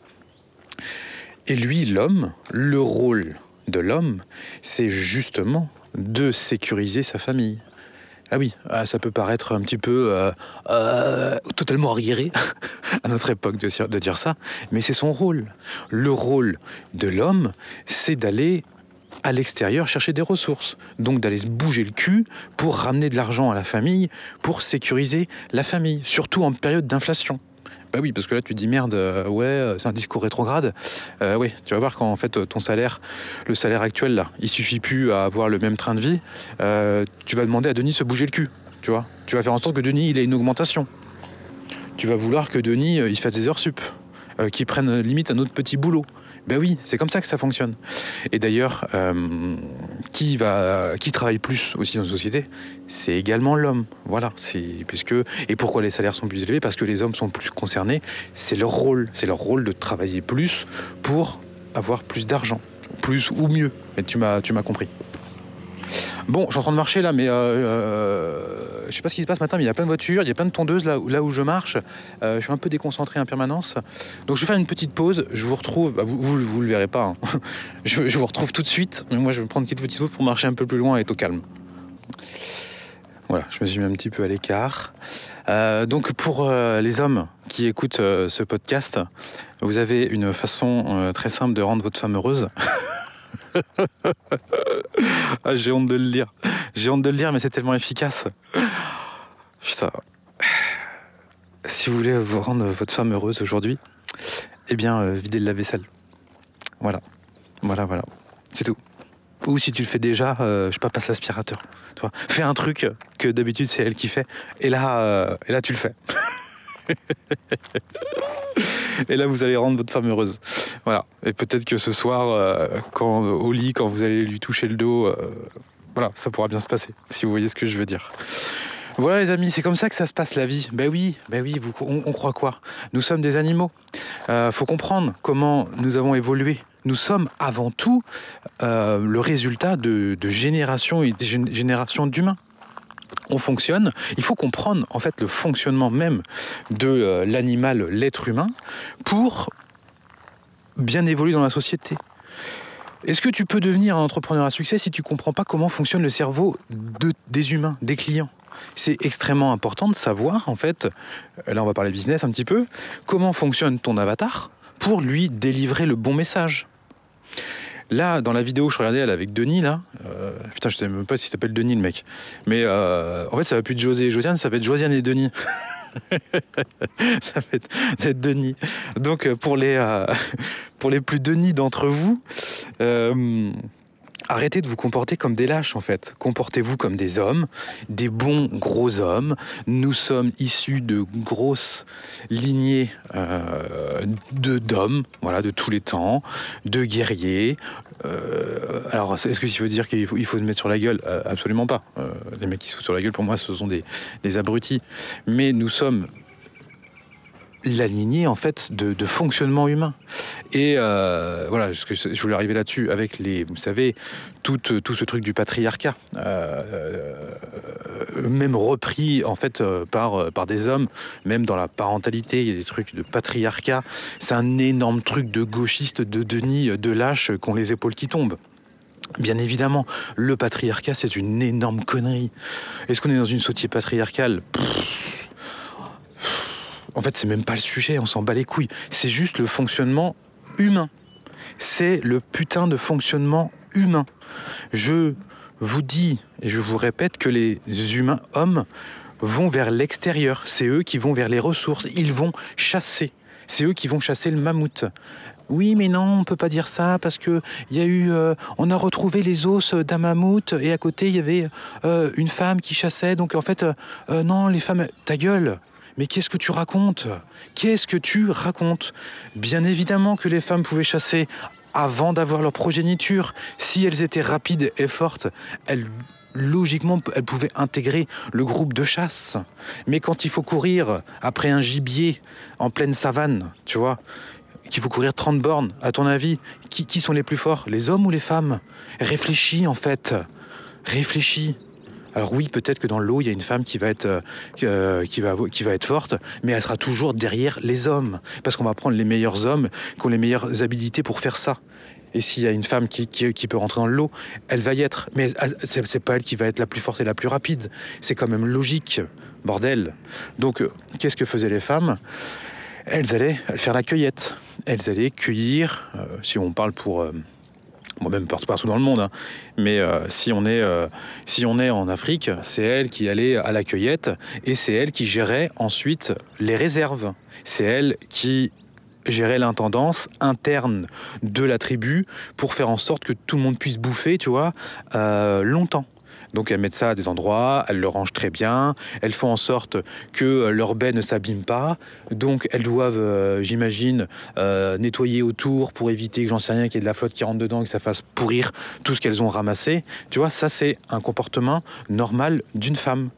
Et lui, l'homme, le rôle de l'homme, c'est justement de sécuriser sa famille, ah oui, ah, ça peut paraître un petit peu euh, euh, totalement arriéré à notre époque de, de dire ça, mais c'est son rôle. Le rôle de l'homme, c'est d'aller à l'extérieur chercher des ressources. Donc d'aller se bouger le cul pour ramener de l'argent à la famille, pour sécuriser la famille, surtout en période d'inflation. Bah oui, parce que là tu dis merde, euh, ouais, euh, c'est un discours rétrograde. Euh, oui, tu vas voir quand en fait ton salaire, le salaire actuel là, il suffit plus à avoir le même train de vie. tu vas demander à Denis se bouger le cul, tu vois. Tu vas faire en sorte que Denis il ait une augmentation. Tu vas vouloir que Denis il fasse des heures sup, qu'il prenne limite un autre petit boulot. Ben oui, c'est comme ça que ça fonctionne. Et d'ailleurs, euh, qui va, qui travaille plus aussi dans une société, c'est également l'homme. Voilà, puisque et pourquoi les salaires sont plus élevés? Parce que les hommes sont plus concernés. C'est leur rôle, c'est leur rôle de travailler plus pour avoir plus d'argent, plus ou mieux. Mais tu m'as compris. Bon, je suis en train de marcher là, mais euh, euh, je sais pas ce qui se passe ce matin, mais il y a plein de voitures, il y a plein de tondeuses là, là où je marche. Euh, je suis un peu déconcentré en permanence. Donc je vais faire une petite pause. Je vous retrouve. Bah, vous, vous, le verrez pas. Hein. je, vous retrouve tout de suite. Mais moi, je vais prendre une petite pause pour marcher un peu plus loin et être au calme. Voilà, je me suis mis un petit peu à l'écart. donc pour les hommes qui écoutent ce podcast, vous avez une façon très simple de rendre votre femme heureuse. ah, j'ai honte de le lire. J'ai honte de le lire, mais c'est tellement efficace. Putain. Si vous voulez vous rendre votre femme heureuse aujourd'hui, eh bien, euh, videz le lave-vaisselle. Voilà. Voilà, voilà. C'est tout. Ou si tu le fais déjà, euh, je sais pas, passe l'aspirateur. Fais un truc que d'habitude c'est elle qui fait, et là, euh, et là tu le fais. et là, vous allez rendre votre femme heureuse. Voilà. Et peut-être que ce soir, euh, quand, au lit, quand vous allez lui toucher le dos, euh, voilà, ça pourra bien se passer, si vous voyez ce que je veux dire. Voilà les amis, c'est comme ça que ça se passe la vie. Ben oui, ben oui, vous, on, croit quoi? Nous sommes des animaux. Euh, faut comprendre comment nous avons évolué. Nous sommes avant tout euh, le résultat de, de générations et de générations d'humains on fonctionne, il faut comprendre en fait le fonctionnement même de euh, l'animal, l'être humain, pour bien évoluer dans la société. Est-ce que tu peux devenir un entrepreneur à succès si tu ne comprends pas comment fonctionne le cerveau des humains, des clients? C'est extrêmement important de savoir, en fait, euh, là on va parler business un petit peu, comment fonctionne ton avatar pour lui délivrer le bon message. Là, dans la vidéo que je regardais, elle avec Denis, là, euh, putain, je sais même pas s'il s'appelle Denis le mec. Mais euh, en fait, ça va plus de José et Josiane, ça va être Josiane et Denis. ça va être, Denis. Donc, euh, pour les, pour les plus Denis d'entre vous, Arrêtez de vous comporter comme des lâches en fait. Comportez-vous comme des hommes, des bons gros hommes. Nous sommes issus de grosses lignées euh, de d'hommes, voilà, de tous les temps, de guerriers. Euh, alors, est-ce que ça veut dire qu'il faut, il faut se mettre sur la gueule? Euh, Absolument pas. les mecs qui se foutent sur la gueule, pour moi, ce sont des, des abrutis. Mais nous sommes la lignée en fait de, fonctionnement humain. Et euh, voilà, ce que je voulais arriver là-dessus avec les, vous savez, tout, tout ce truc du patriarcat, euh, euh, même repris en fait par, par des hommes, même dans la parentalité, il y a des trucs de patriarcat. C'est un énorme truc de gauchiste, de Denis, de lâche, qu'on les épaules qui tombent. Bien évidemment, le patriarcat, c'est une énorme connerie. Est-ce qu'on est dans une société patriarcale? En fait, c'est même pas le sujet, on s'en bat les couilles. C'est juste le fonctionnement humain. C'est le putain de fonctionnement humain. Je vous dis et je vous répète que les humains, hommes, vont vers l'extérieur. C'est eux qui vont vers les ressources. Ils vont chasser. C'est eux qui vont chasser le mammouth. Oui, mais non, on peut pas dire ça parce que il y a eu, euh, on a retrouvé les os d'un mammouth et à côté il y avait euh, une femme qui chassait. Donc en fait, euh, non, les femmes, ta gueule. Mais qu'est-ce que tu racontes? Qu'est-ce que tu racontes? Bien évidemment que les femmes pouvaient chasser avant d'avoir leur progéniture. Si elles étaient rapides et fortes, elles logiquement, elles pouvaient intégrer le groupe de chasse. Mais quand il faut courir après un gibier en pleine savane, tu vois, qu'il faut courir 30 bornes, à ton avis, qui, qui sont les plus forts? Les hommes ou les femmes? Réfléchis en fait. Réfléchis. Alors oui, peut-être que dans l'eau, il y a une femme qui va être euh, euh, qui va qui va être forte, mais elle sera toujours derrière les hommes, parce qu'on va prendre les meilleurs hommes qui ont les meilleures habilités pour faire ça. Et s'il y a une femme qui, qui, peut rentrer dans l'eau, elle va y être. Mais c'est pas elle qui va être la plus forte et la plus rapide. C'est quand même logique, bordel. Donc, euh, qu'est-ce que faisaient les femmes? Elles allaient faire la cueillette. Elles allaient cueillir, si on parle pour moi-même partout dans le monde, hein. mais euh, si, on est, euh, si on est en Afrique, c'est elle qui allait à la cueillette et c'est elle qui gérait ensuite les réserves. C'est elle qui gérait l'intendance interne de la tribu pour faire en sorte que tout le monde puisse bouffer, tu vois, euh, longtemps. Donc elles mettent ça à des endroits, elles le rangent très bien, elles font en sorte que euh, leur baie ne s'abîme pas. Donc elles doivent, euh, j'imagine, euh, nettoyer autour pour éviter que j'en sais rien, qu'il y ait de la flotte qui rentre dedans, que ça fasse pourrir tout ce qu'elles ont ramassé. Tu vois, ça c'est un comportement normal d'une femme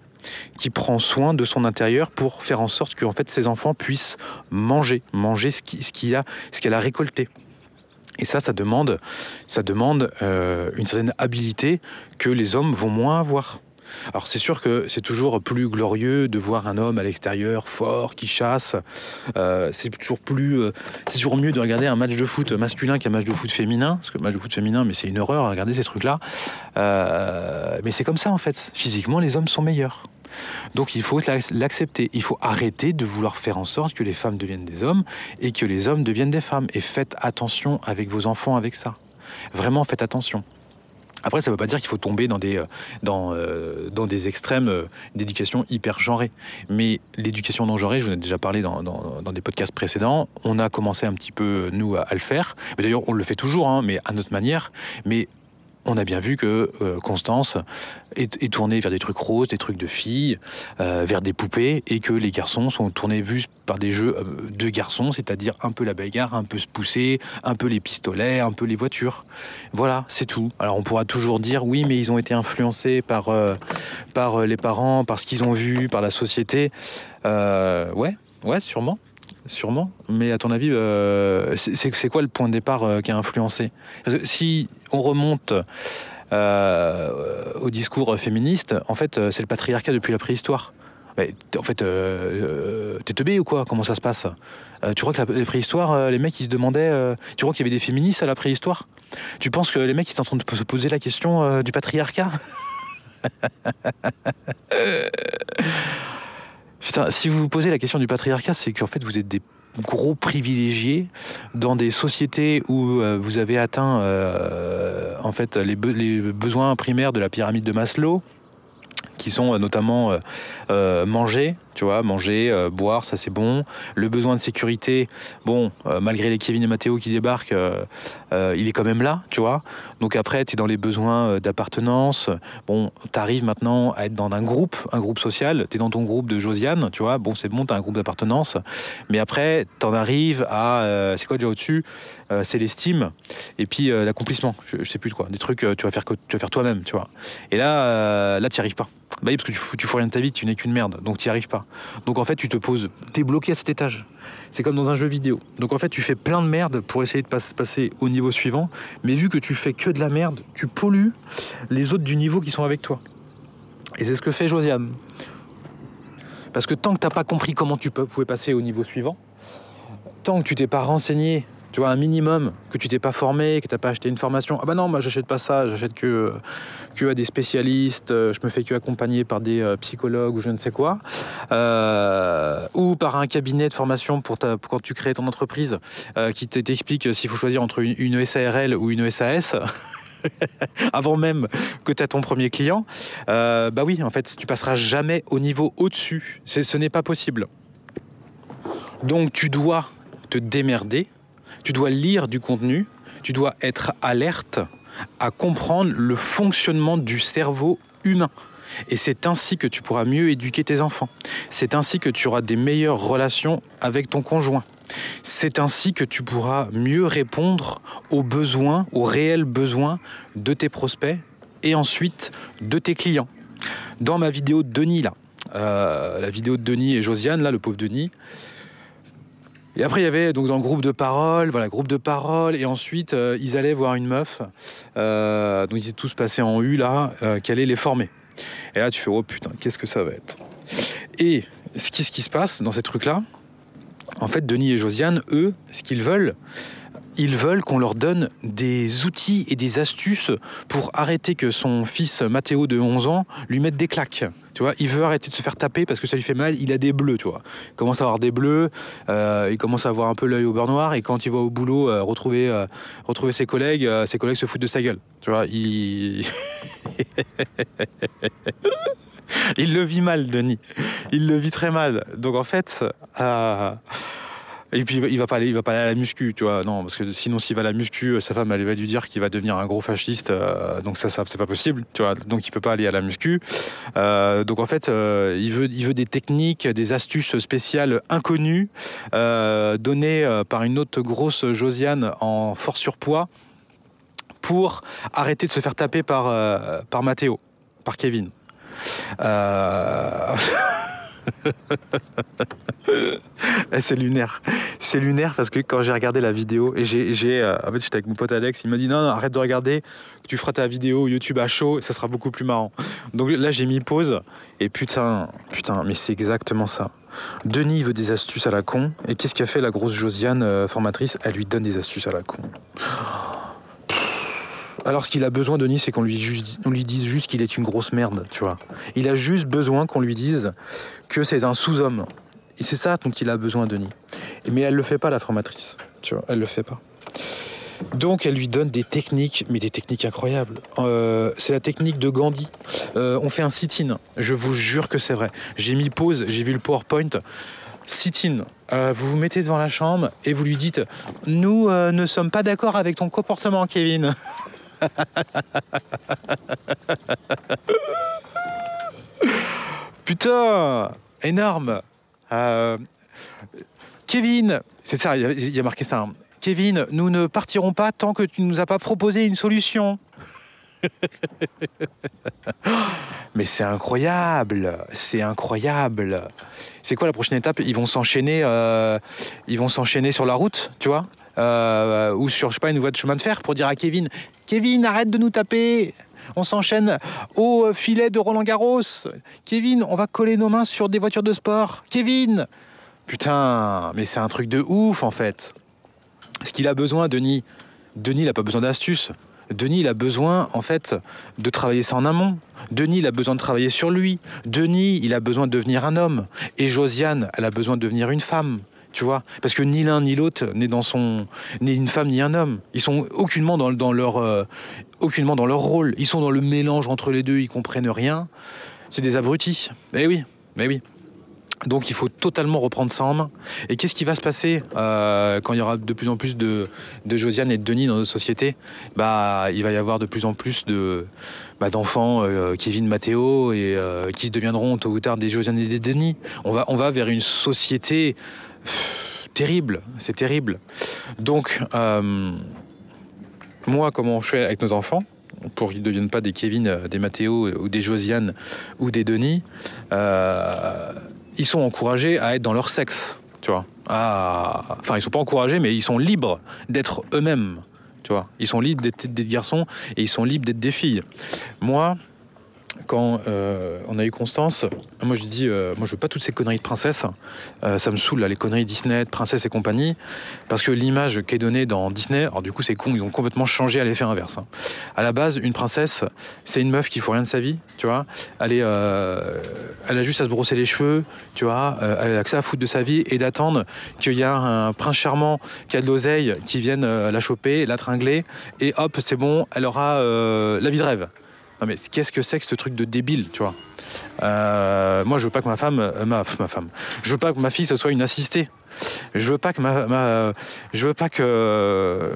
qui prend soin de son intérieur pour faire en sorte que en fait ses enfants puissent manger, manger ce qu'elle a, ce qu'elle a récolté. Et ça, ça demande, ça demande euh, une certaine habilité que les hommes vont moins avoir. Alors c'est sûr que c'est toujours plus glorieux de voir un homme à l'extérieur fort qui chasse. Euh, c'est toujours plus, euh, c'est toujours mieux de regarder un match de foot masculin qu'un match de foot féminin, parce que match de foot féminin, mais c'est une horreur à regarder ces trucs-là. mais c'est comme ça en fait. Physiquement, les hommes sont meilleurs. Donc il faut l'accepter. Il faut arrêter de vouloir faire en sorte que les femmes deviennent des hommes et que les hommes deviennent des femmes. Et faites attention avec vos enfants avec ça. Vraiment faites attention. Après, ça ne veut pas dire qu'il faut tomber dans des, euh, dans, euh, dans des extrêmes euh, d'éducation hyper genrée. Mais l'éducation non genrée, je vous en ai déjà parlé dans, dans, des podcasts précédents, on a commencé un petit peu, nous, à, le faire. D'ailleurs, on le fait toujours, hein, mais à notre manière. Mais on a bien vu que euh, Constance est, tournée vers des trucs roses, des trucs de filles, euh, vers des poupées, et que les garçons sont tournés vus par des jeux euh, de garçons, c'est-à-dire un peu la bagarre, un peu se pousser, un peu les pistolets, un peu les voitures. Voilà, c'est tout. Alors on pourra toujours dire oui, mais ils ont été influencés par, par les parents, par ce qu'ils ont vu, par la société. ouais, ouais, sûrement sûrement. Mais à ton avis, euh, c'est quoi le point de départ euh, qui a influencé? Si on remonte euh, au discours féministe, en fait, c'est le patriarcat depuis la préhistoire. Mais en fait, t'es teubé ou quoi? Comment ça se passe? Tu crois que la, préhistoire, les mecs ils se demandaient. tu crois qu'il y avait des féministes à la préhistoire? Tu penses que les mecs ils sont en train de se poser la question du patriarcat? Si vous vous posez la question du patriarcat, c'est qu'en fait vous êtes des gros privilégiés dans des sociétés où euh, vous avez atteint euh, en fait les, besoins primaires de la pyramide de Maslow, qui sont euh, manger, tu vois, manger, euh, boire, ça c'est bon. Le besoin de sécurité, bon, euh, malgré les Kevin et Matteo qui débarquent, euh, euh, il est quand même là, tu vois. Donc après, tu es dans les besoins euh, d'appartenance. Bon, tu arrives maintenant à être dans un groupe, un groupe social. Tu es dans ton groupe de Josiane, tu vois. Bon, c'est bon, tu as un groupe d'appartenance. Mais après, tu en arrives à. c'est quoi déjà au-dessus? C'est l'estime et puis l'accomplissement. Je, je sais plus de quoi. Des trucs, tu vas faire, tu vas faire toi-même, tu vois. Et là, là, tu n'y arrives pas. Bah oui, parce que tu fous, tu fous rien de ta vie, tu n'es qu'une merde, donc tu n'y arrives pas. Donc en fait, tu te poses, tu es bloqué à cet étage. C'est comme dans un jeu vidéo. Donc en fait, tu fais plein de merde pour essayer de pas- passer au niveau suivant, mais vu que tu fais que de la merde, tu pollues les autres du niveau qui sont avec toi. Et c'est ce que fait Josiane. Parce que tant que t'as pas compris comment tu peux- pouvais passer au niveau suivant, tant que tu t'es pas renseigné, tu vois, un minimum, que tu t'es pas formé, que t'as pas acheté une formation, ah bah non, moi j'achète pas ça, j'achète que, que à des spécialistes, euh, je me fais que accompagner par des euh, psychologues ou je ne sais quoi, euh, ou par un cabinet de formation pour, ta, pour quand tu crées ton entreprise, euh, qui t'explique s'il faut choisir entre une, une SARL ou une SAS. avant même que tu as ton premier client, euh, bah oui, en fait, tu passeras jamais au niveau au-dessus. Ce n'est pas possible. Donc tu dois te démerder, tu dois lire du contenu, tu dois être alerte à comprendre le fonctionnement du cerveau humain. Et c'est ainsi que tu pourras mieux éduquer tes enfants. C'est ainsi que tu auras des meilleures relations avec ton conjoint. C'est ainsi que tu pourras mieux répondre aux besoins, aux réels besoins de tes prospects et ensuite de tes clients. Dans ma vidéo de Denis, là, euh, la vidéo de Denis et Josiane, là, le pauvre Denis, et après, il y avait donc dans le groupe de parole, voilà, groupe de parole, et ensuite euh, ils allaient voir une meuf, euh, donc ils étaient tous passés en U là, euh, qui allait les former. Et là, tu fais oh putain, qu'est-ce que ça va être? Et ce qui, ce qui se passe dans ces trucs-là, en fait, Denis et Josiane, eux, ce qu'ils veulent, ils veulent qu'on leur donne des outils et des astuces pour arrêter que son fils Mathéo de 11 ans lui mette des claques. Tu vois, il veut arrêter de se faire taper parce que ça lui fait mal. Il a des bleus, tu vois. Il commence à avoir des bleus. euh, il commence à avoir un peu l'œil au beurre noir. Et quand il va au boulot euh, retrouver, euh, retrouver ses collègues, euh, ses collègues se foutent de sa gueule. Tu vois, il. il le vit mal, Denis. Il le vit très mal. Donc en fait. Euh, et puis il va pas aller, il va pas aller à la muscu, tu vois. Non, parce que sinon s'il va à la muscu, sa femme elle va lui dire qu'il va devenir un gros fasciste. euh, donc ça, ça c'est pas possible, tu vois. Donc il peut pas aller à la muscu. Euh, donc en fait, euh, il veut, il veut des techniques, des astuces spéciales inconnues euh, données euh, par une autre grosse Josiane en fort surpoids pour arrêter de se faire taper par euh, par Mathéo, par Kevin. Eh, c'est lunaire. C'est lunaire parce que quand j'ai regardé la vidéo et j'ai, euh, en fait j'étais avec mon pote Alex, il m'a dit non, non arrête de regarder, tu feras ta vidéo YouTube à chaud, ça sera beaucoup plus marrant. Donc là j'ai mis pause et putain, putain, mais c'est exactement ça. Denis veut des astuces à la con et qu'est-ce qu'a fait la grosse Josiane euh, formatrice? Elle lui donne des astuces à la con. Alors ce qu'il a besoin, Denis, c'est qu'on lui, lui dise juste qu'il est une grosse merde, tu vois. Il a juste besoin qu'on lui dise que c'est un sous-homme. Et c'est ça dont il a besoin, Denis. Mais elle le fait pas, la formatrice. Tu vois, elle le fait pas. Donc elle lui donne des techniques, mais des techniques incroyables. Euh, c'est la technique de Gandhi. Euh, on fait un sit-in. Je vous jure que c'est vrai. J'ai mis pause, j'ai vu le PowerPoint. Sit-in. Euh, vous vous mettez devant la chambre et vous lui dites Nous euh, ne sommes pas d'accord avec ton comportement, Kevin. Putain, énorme. Euh, Kevin, c'est ça, il y a- marqué ça. hein. Kevin, nous ne partirons pas tant que tu ne nous as pas proposé une solution. Mais c'est incroyable, c'est incroyable. C'est quoi la prochaine étape? Ils vont s'enchaîner, euh, ils vont s'enchaîner sur la route, tu vois, Euh, ou sur je sais pas une voie de chemin de fer pour dire à Kevin, Kevin, arrête de nous taper. On s'enchaîne au filet de Roland Garros. Kevin, on va coller nos mains sur des voitures de sport. Kevin, putain, mais c'est un truc de ouf en fait. Ce qu'il a besoin, Denis, Denis, il n'a pas besoin d'astuces. Denis, il a besoin, en fait, de travailler ça en amont. Denis, il a besoin de travailler sur lui. Denis, il a besoin de devenir un homme. Et Josiane, elle a besoin de devenir une femme. Tu vois Parce que ni l'un ni l'autre n'est dans son. ni une femme ni un homme. Ils sont aucunement dans, dans leur. euh, aucunement dans leur rôle. Ils sont dans le mélange entre les deux, ils comprennent rien. C'est des abrutis. Eh oui, eh oui. Donc il faut totalement reprendre ça en main. Et qu'est-ce qui va se passer euh, quand il y aura de plus en plus de, de Josiane et de Denis dans notre société? Bah, il va y avoir de plus en plus de bah, d'enfants euh, qui Mathéo et euh, qui deviendront tôt ou tard des Josiane et des Denis. On va, on va vers une société terrible. C'est terrible. Donc euh, moi, comment je fais avec nos enfants pour qu'ils ne deviennent pas des Kevin, euh, des Mathéo ou des Josiane ou des Denis euh, ils sont encouragés à être dans leur sexe, tu vois. À- Enfin, ils sont pas encouragés, mais ils sont libres d'être eux-mêmes, tu vois. Ils sont libres d'être des garçons et ils sont libres d'être des filles. Moi, quand euh, on a eu Constance, moi je dis, euh, moi je veux pas toutes ces conneries de princesse. Euh, ça me saoule là, les conneries Disney, de princesse et compagnie, parce que l'image qui est donnée dans Disney, alors du coup c'est con, ils ont complètement changé à l'effet inverse. hein. À la base, une princesse, c'est une meuf qui fout rien de sa vie, tu vois. Elle est, euh, elle a juste à se brosser les cheveux, tu vois. euh, elle a que ça à foutre de sa vie et d'attendre qu'il y a un prince charmant qui a de l'oseille qui vienne euh, la choper, la tringler, et hop, c'est bon, elle aura la vie de rêve. Non mais qu'est-ce que c'est que ce truc de débile, tu vois? Euh, Moi, je veux pas que ma femme, euh, ma, ma femme, je veux pas que ma fille ce soit une assistée. Je veux pas que ma, ma- je veux pas que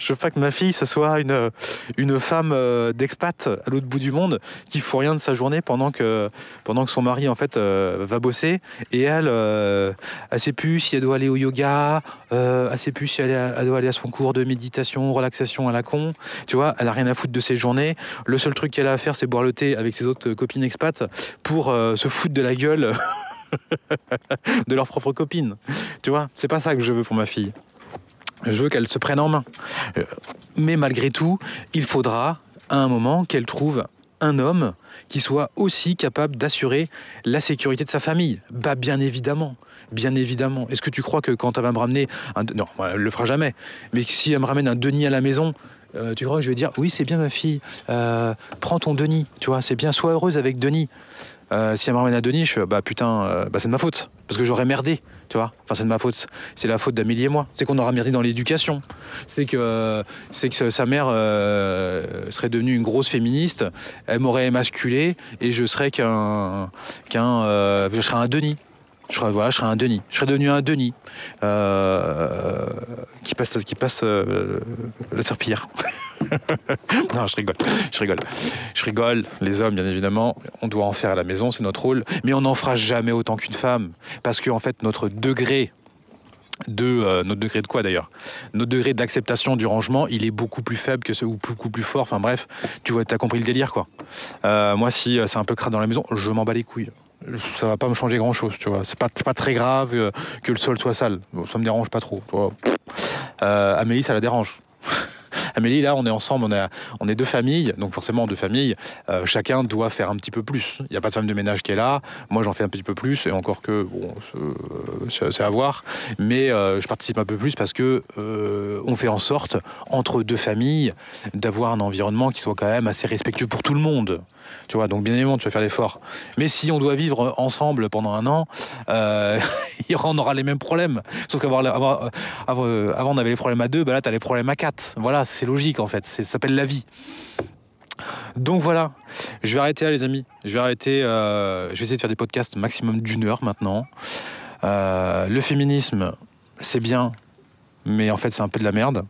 je veux pas que ma fille ce soit une une femme euh, d'expat à l'autre bout du monde qui fout rien de sa journée pendant que pendant que son mari en fait euh, va bosser et elle euh, elle sait plus si elle doit aller au yoga, elle sait plus si elle, elle doit aller à son cours de méditation, relaxation à la con. Tu vois, elle a rien à foutre de ses journées. Le seul truc qu'elle a à faire, c'est boire le thé avec ses autres copines expats pour se foutre de la gueule de leurs propres copines. Tu vois, c'est pas ça que je veux pour ma fille. Je veux qu'elle se prenne en main. Euh, Mais malgré tout, il faudra à un moment qu'elle trouve un homme qui soit aussi capable d'assurer la sécurité de sa famille. Bah bien évidemment, bien évidemment. Est-ce que tu crois que quand elle va me ramener un... Non, elle le fera jamais. Mais si elle me ramène un Denis à la maison, euh, tu crois que je vais dire oui c'est bien ma fille, euh, prends ton Denis, tu vois, c'est bien, sois heureuse avec Denis. Euh, si elle me ramène à Denis, je fais bah putain, euh, bah, c'est de ma faute. Parce que j'aurais merdé, tu vois. Enfin, c'est de ma faute. C'est la faute d'Amélie et moi. C'est qu'on aura merdé dans l'éducation. C'est que, c'est que sa mère euh, serait devenue une grosse féministe. Elle m'aurait émasculé et je serais qu'un. qu'un euh, je serais un Denis. Je serais, voilà, je serais un Denis. Je serais devenu un Denis. euh, qui passe, qui passe euh, la serpillière. non, je rigole. Je rigole. Je rigole. Les hommes, bien évidemment, on doit en faire à la maison, c'est notre rôle. Mais on n'en fera jamais autant qu'une femme. Parce que, en fait, notre degré de euh, notre degré de quoi d'ailleurs? Notre degré d'acceptation du rangement il est beaucoup plus faible que ce ou beaucoup plus fort. Enfin bref tu vois t'as compris le délire quoi. Euh, moi si euh, c'est un peu crade dans la maison je m'en bats les couilles. Ça va pas me changer grand chose tu vois. C'est pas, pas très grave euh, que le sol soit sale. Bon, ça me dérange pas trop tu vois. Euh, Amélie ça la dérange Amélie, là, on est ensemble, on est, on est deux familles, donc forcément deux familles. euh, chacun doit faire un petit peu plus. Il n'y a pas de femme de ménage qui est là. Moi, j'en fais un petit peu plus, et encore que, bon, c'est- à voir. Mais euh, je participe un peu plus parce que euh, on fait en sorte, entre deux familles, d'avoir un environnement qui soit quand même assez respectueux pour tout le monde. Tu vois, donc bien évidemment, tu vas faire l'effort. Mais si on doit vivre ensemble pendant un an, euh, il aura- on aura les mêmes problèmes. Sauf qu'avant, avant, avant, euh, avant, on avait les problèmes à deux, bah là, tu as les problèmes à quatre. Voilà, c'est logique en fait. Ça s'appelle la vie. Donc voilà, je vais arrêter là, les amis. Je vais arrêter. euh, je vais essayer de faire des podcasts maximum d'une heure maintenant. Euh, le féminisme, c'est bien, mais en fait, c'est un peu de la merde.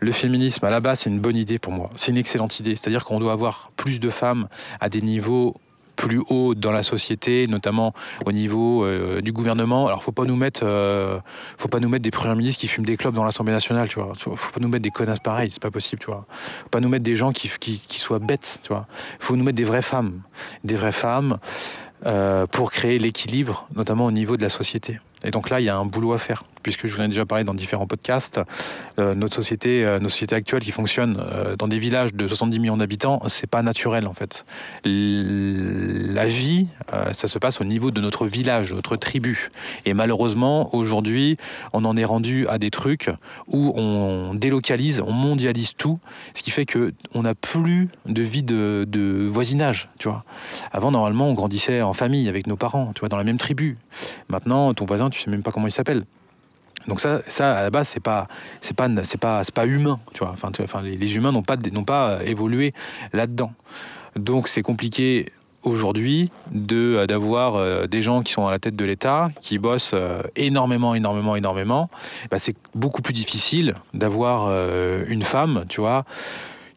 Le féminisme, à la base, c'est une bonne idée pour moi. C'est une excellente idée. C'est-à-dire qu'on doit avoir plus de femmes à des niveaux plus hauts dans la société, notamment au niveau euh, du gouvernement. Alors, faut pas nous mettre, euh, faut pas nous mettre des premiers ministres qui fument des clopes dans l'Assemblée nationale, tu vois. Faut pas nous mettre des connasses pareils, c'est pas possible, tu vois. Faut pas nous mettre des gens qui, qui, qui soient bêtes, tu vois. Faut nous mettre des vraies femmes, des vraies femmes euh, pour créer l'équilibre, notamment au niveau de la société. Et donc là, il y a un boulot à faire, puisque je vous en ai déjà parlé dans différents podcasts. Euh, notre société, euh, nos sociétés actuelles qui fonctionnent euh, dans des villages de 70 millions d'habitants, c'est pas naturel en fait. L- La vie, euh, ça se passe au niveau de notre village, notre tribu. Et malheureusement, aujourd'hui, on en est rendu à des trucs où on délocalise, on mondialise tout, ce qui fait que on n'a plus de vie de, de voisinage, tu vois. Avant, normalement, on grandissait en famille avec nos parents, tu vois, dans la même tribu. Maintenant, ton voisin, tu sais même pas comment il s'appelle. Donc ça, ça à la base, c'est pas, c'est pas, c'est pas, c'est pas humain, tu vois. Enfin, tu enfin, les, les humains n'ont pas, n'ont pas euh, évolué là-dedans. Donc c'est compliqué aujourd'hui de d'avoir des gens qui sont à la tête de l'État, qui bossent énormément, énormément, énormément. Bah, c'est beaucoup plus difficile d'avoir une femme, tu vois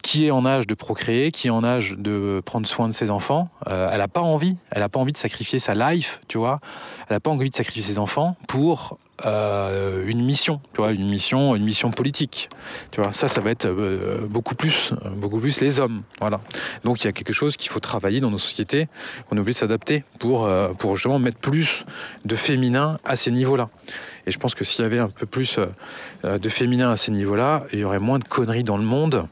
qui est en âge de procréer, qui est en âge de prendre soin de ses enfants. Euh, elle n'a pas envie, elle n'a pas envie de sacrifier sa life, tu vois. Elle n'a pas envie de sacrifier ses enfants pour euh, une mission, tu vois, une mission, une mission politique. Tu vois, ça, ça va être euh, beaucoup plus, beaucoup plus les hommes. Voilà. Donc il y a quelque chose qu'il faut travailler dans nos sociétés. On est obligé de s'adapter pour, pour justement mettre plus de féminin à ces niveaux-là. Et je pense que s'il y avait un peu plus de féminin à ces niveaux-là, il y aurait moins de conneries dans le monde.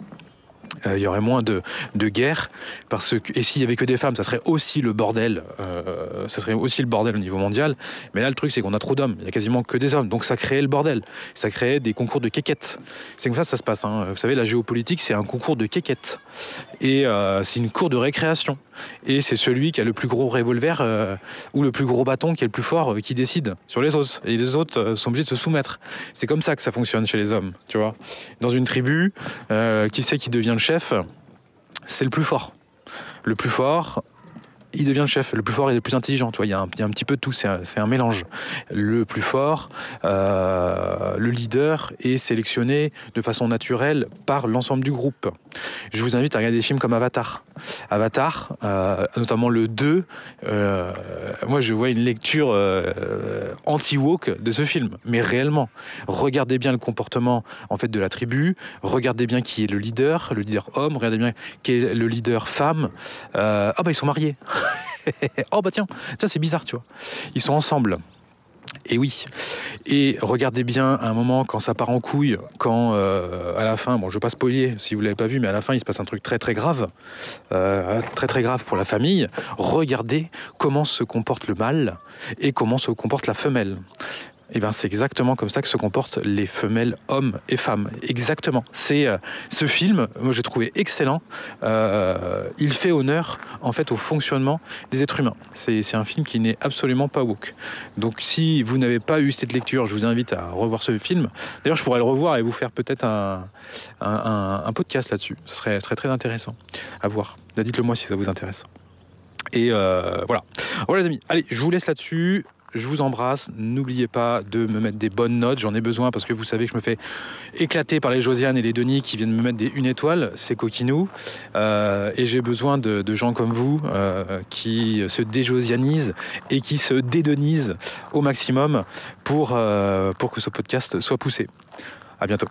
Euh, il y aurait moins de, de guerre. Parce que, et s'il y avait que des femmes, ça serait aussi le bordel. Euh, ça serait aussi le bordel au niveau mondial. Mais là, le truc, c'est qu'on a trop d'hommes. Il y a quasiment que des hommes. Donc ça créait le bordel. Ça créait des concours de quéquettes. C'est comme ça que ça se passe. Hein. Vous savez, la géopolitique, c'est un concours de quéquettes. Et euh, c'est une cour de récréation. Et c'est celui qui a le plus gros revolver euh, ou le plus gros bâton qui est le plus fort qui décide sur les autres. Et les autres sont obligés de se soumettre. C'est comme ça que ça fonctionne chez les hommes. Tu vois, dans une tribu, qui sait qui devient le chef, c'est le plus fort. Le plus fort, il devient le chef, le plus fort et le plus intelligent. Tu il y, a un, petit peu de tout, c'est un, mélange. Le plus fort, euh, le leader est sélectionné de façon naturelle par l'ensemble du groupe. Je vous invite à regarder des films comme Avatar. Avatar, euh, notamment le 2, euh, moi je vois une lecture anti-woke de ce film, mais réellement. Regardez bien le comportement en fait de la tribu, regardez bien qui est le leader, le leader homme, regardez bien qui est le leader femme. ah bah ils sont mariés. oh bah tiens, ça c'est bizarre, tu vois. Ils sont ensemble. Et oui. Et regardez bien à un moment quand ça part en couille, quand euh, à la fin, bon je ne veux pas spoiler si vous l'avez pas vu, mais à la fin il se passe un truc très très grave, euh, très très grave pour la famille. Regardez comment se comporte le mâle et comment se comporte la femelle. Eh ben c'est exactement comme ça que se comportent les femelles hommes et femmes. Exactement. C'est euh, ce film, moi j'ai trouvé excellent. Euh, il fait honneur en fait au fonctionnement des êtres humains. C'est un film qui n'est absolument pas woke. Donc si vous n'avez pas eu cette lecture, je vous invite à revoir ce film. D'ailleurs, je pourrais le revoir et vous faire peut-être un, un, podcast là-dessus. Ce serait, serait très intéressant à voir. Dites-le moi si ça vous intéresse. Et euh, voilà. Voilà les amis. Allez, je vous laisse là-dessus je vous embrasse. N'oubliez pas de me mettre des bonnes notes. J'en ai besoin parce que vous savez que je me fais éclater par les Josiane et les Denis qui viennent me mettre des une étoile. C'est coquinou. Euh, et j'ai besoin de, gens comme vous euh, qui se déjosianisent et qui se dédonisent au maximum pour, euh, pour que ce podcast soit poussé. À bientôt.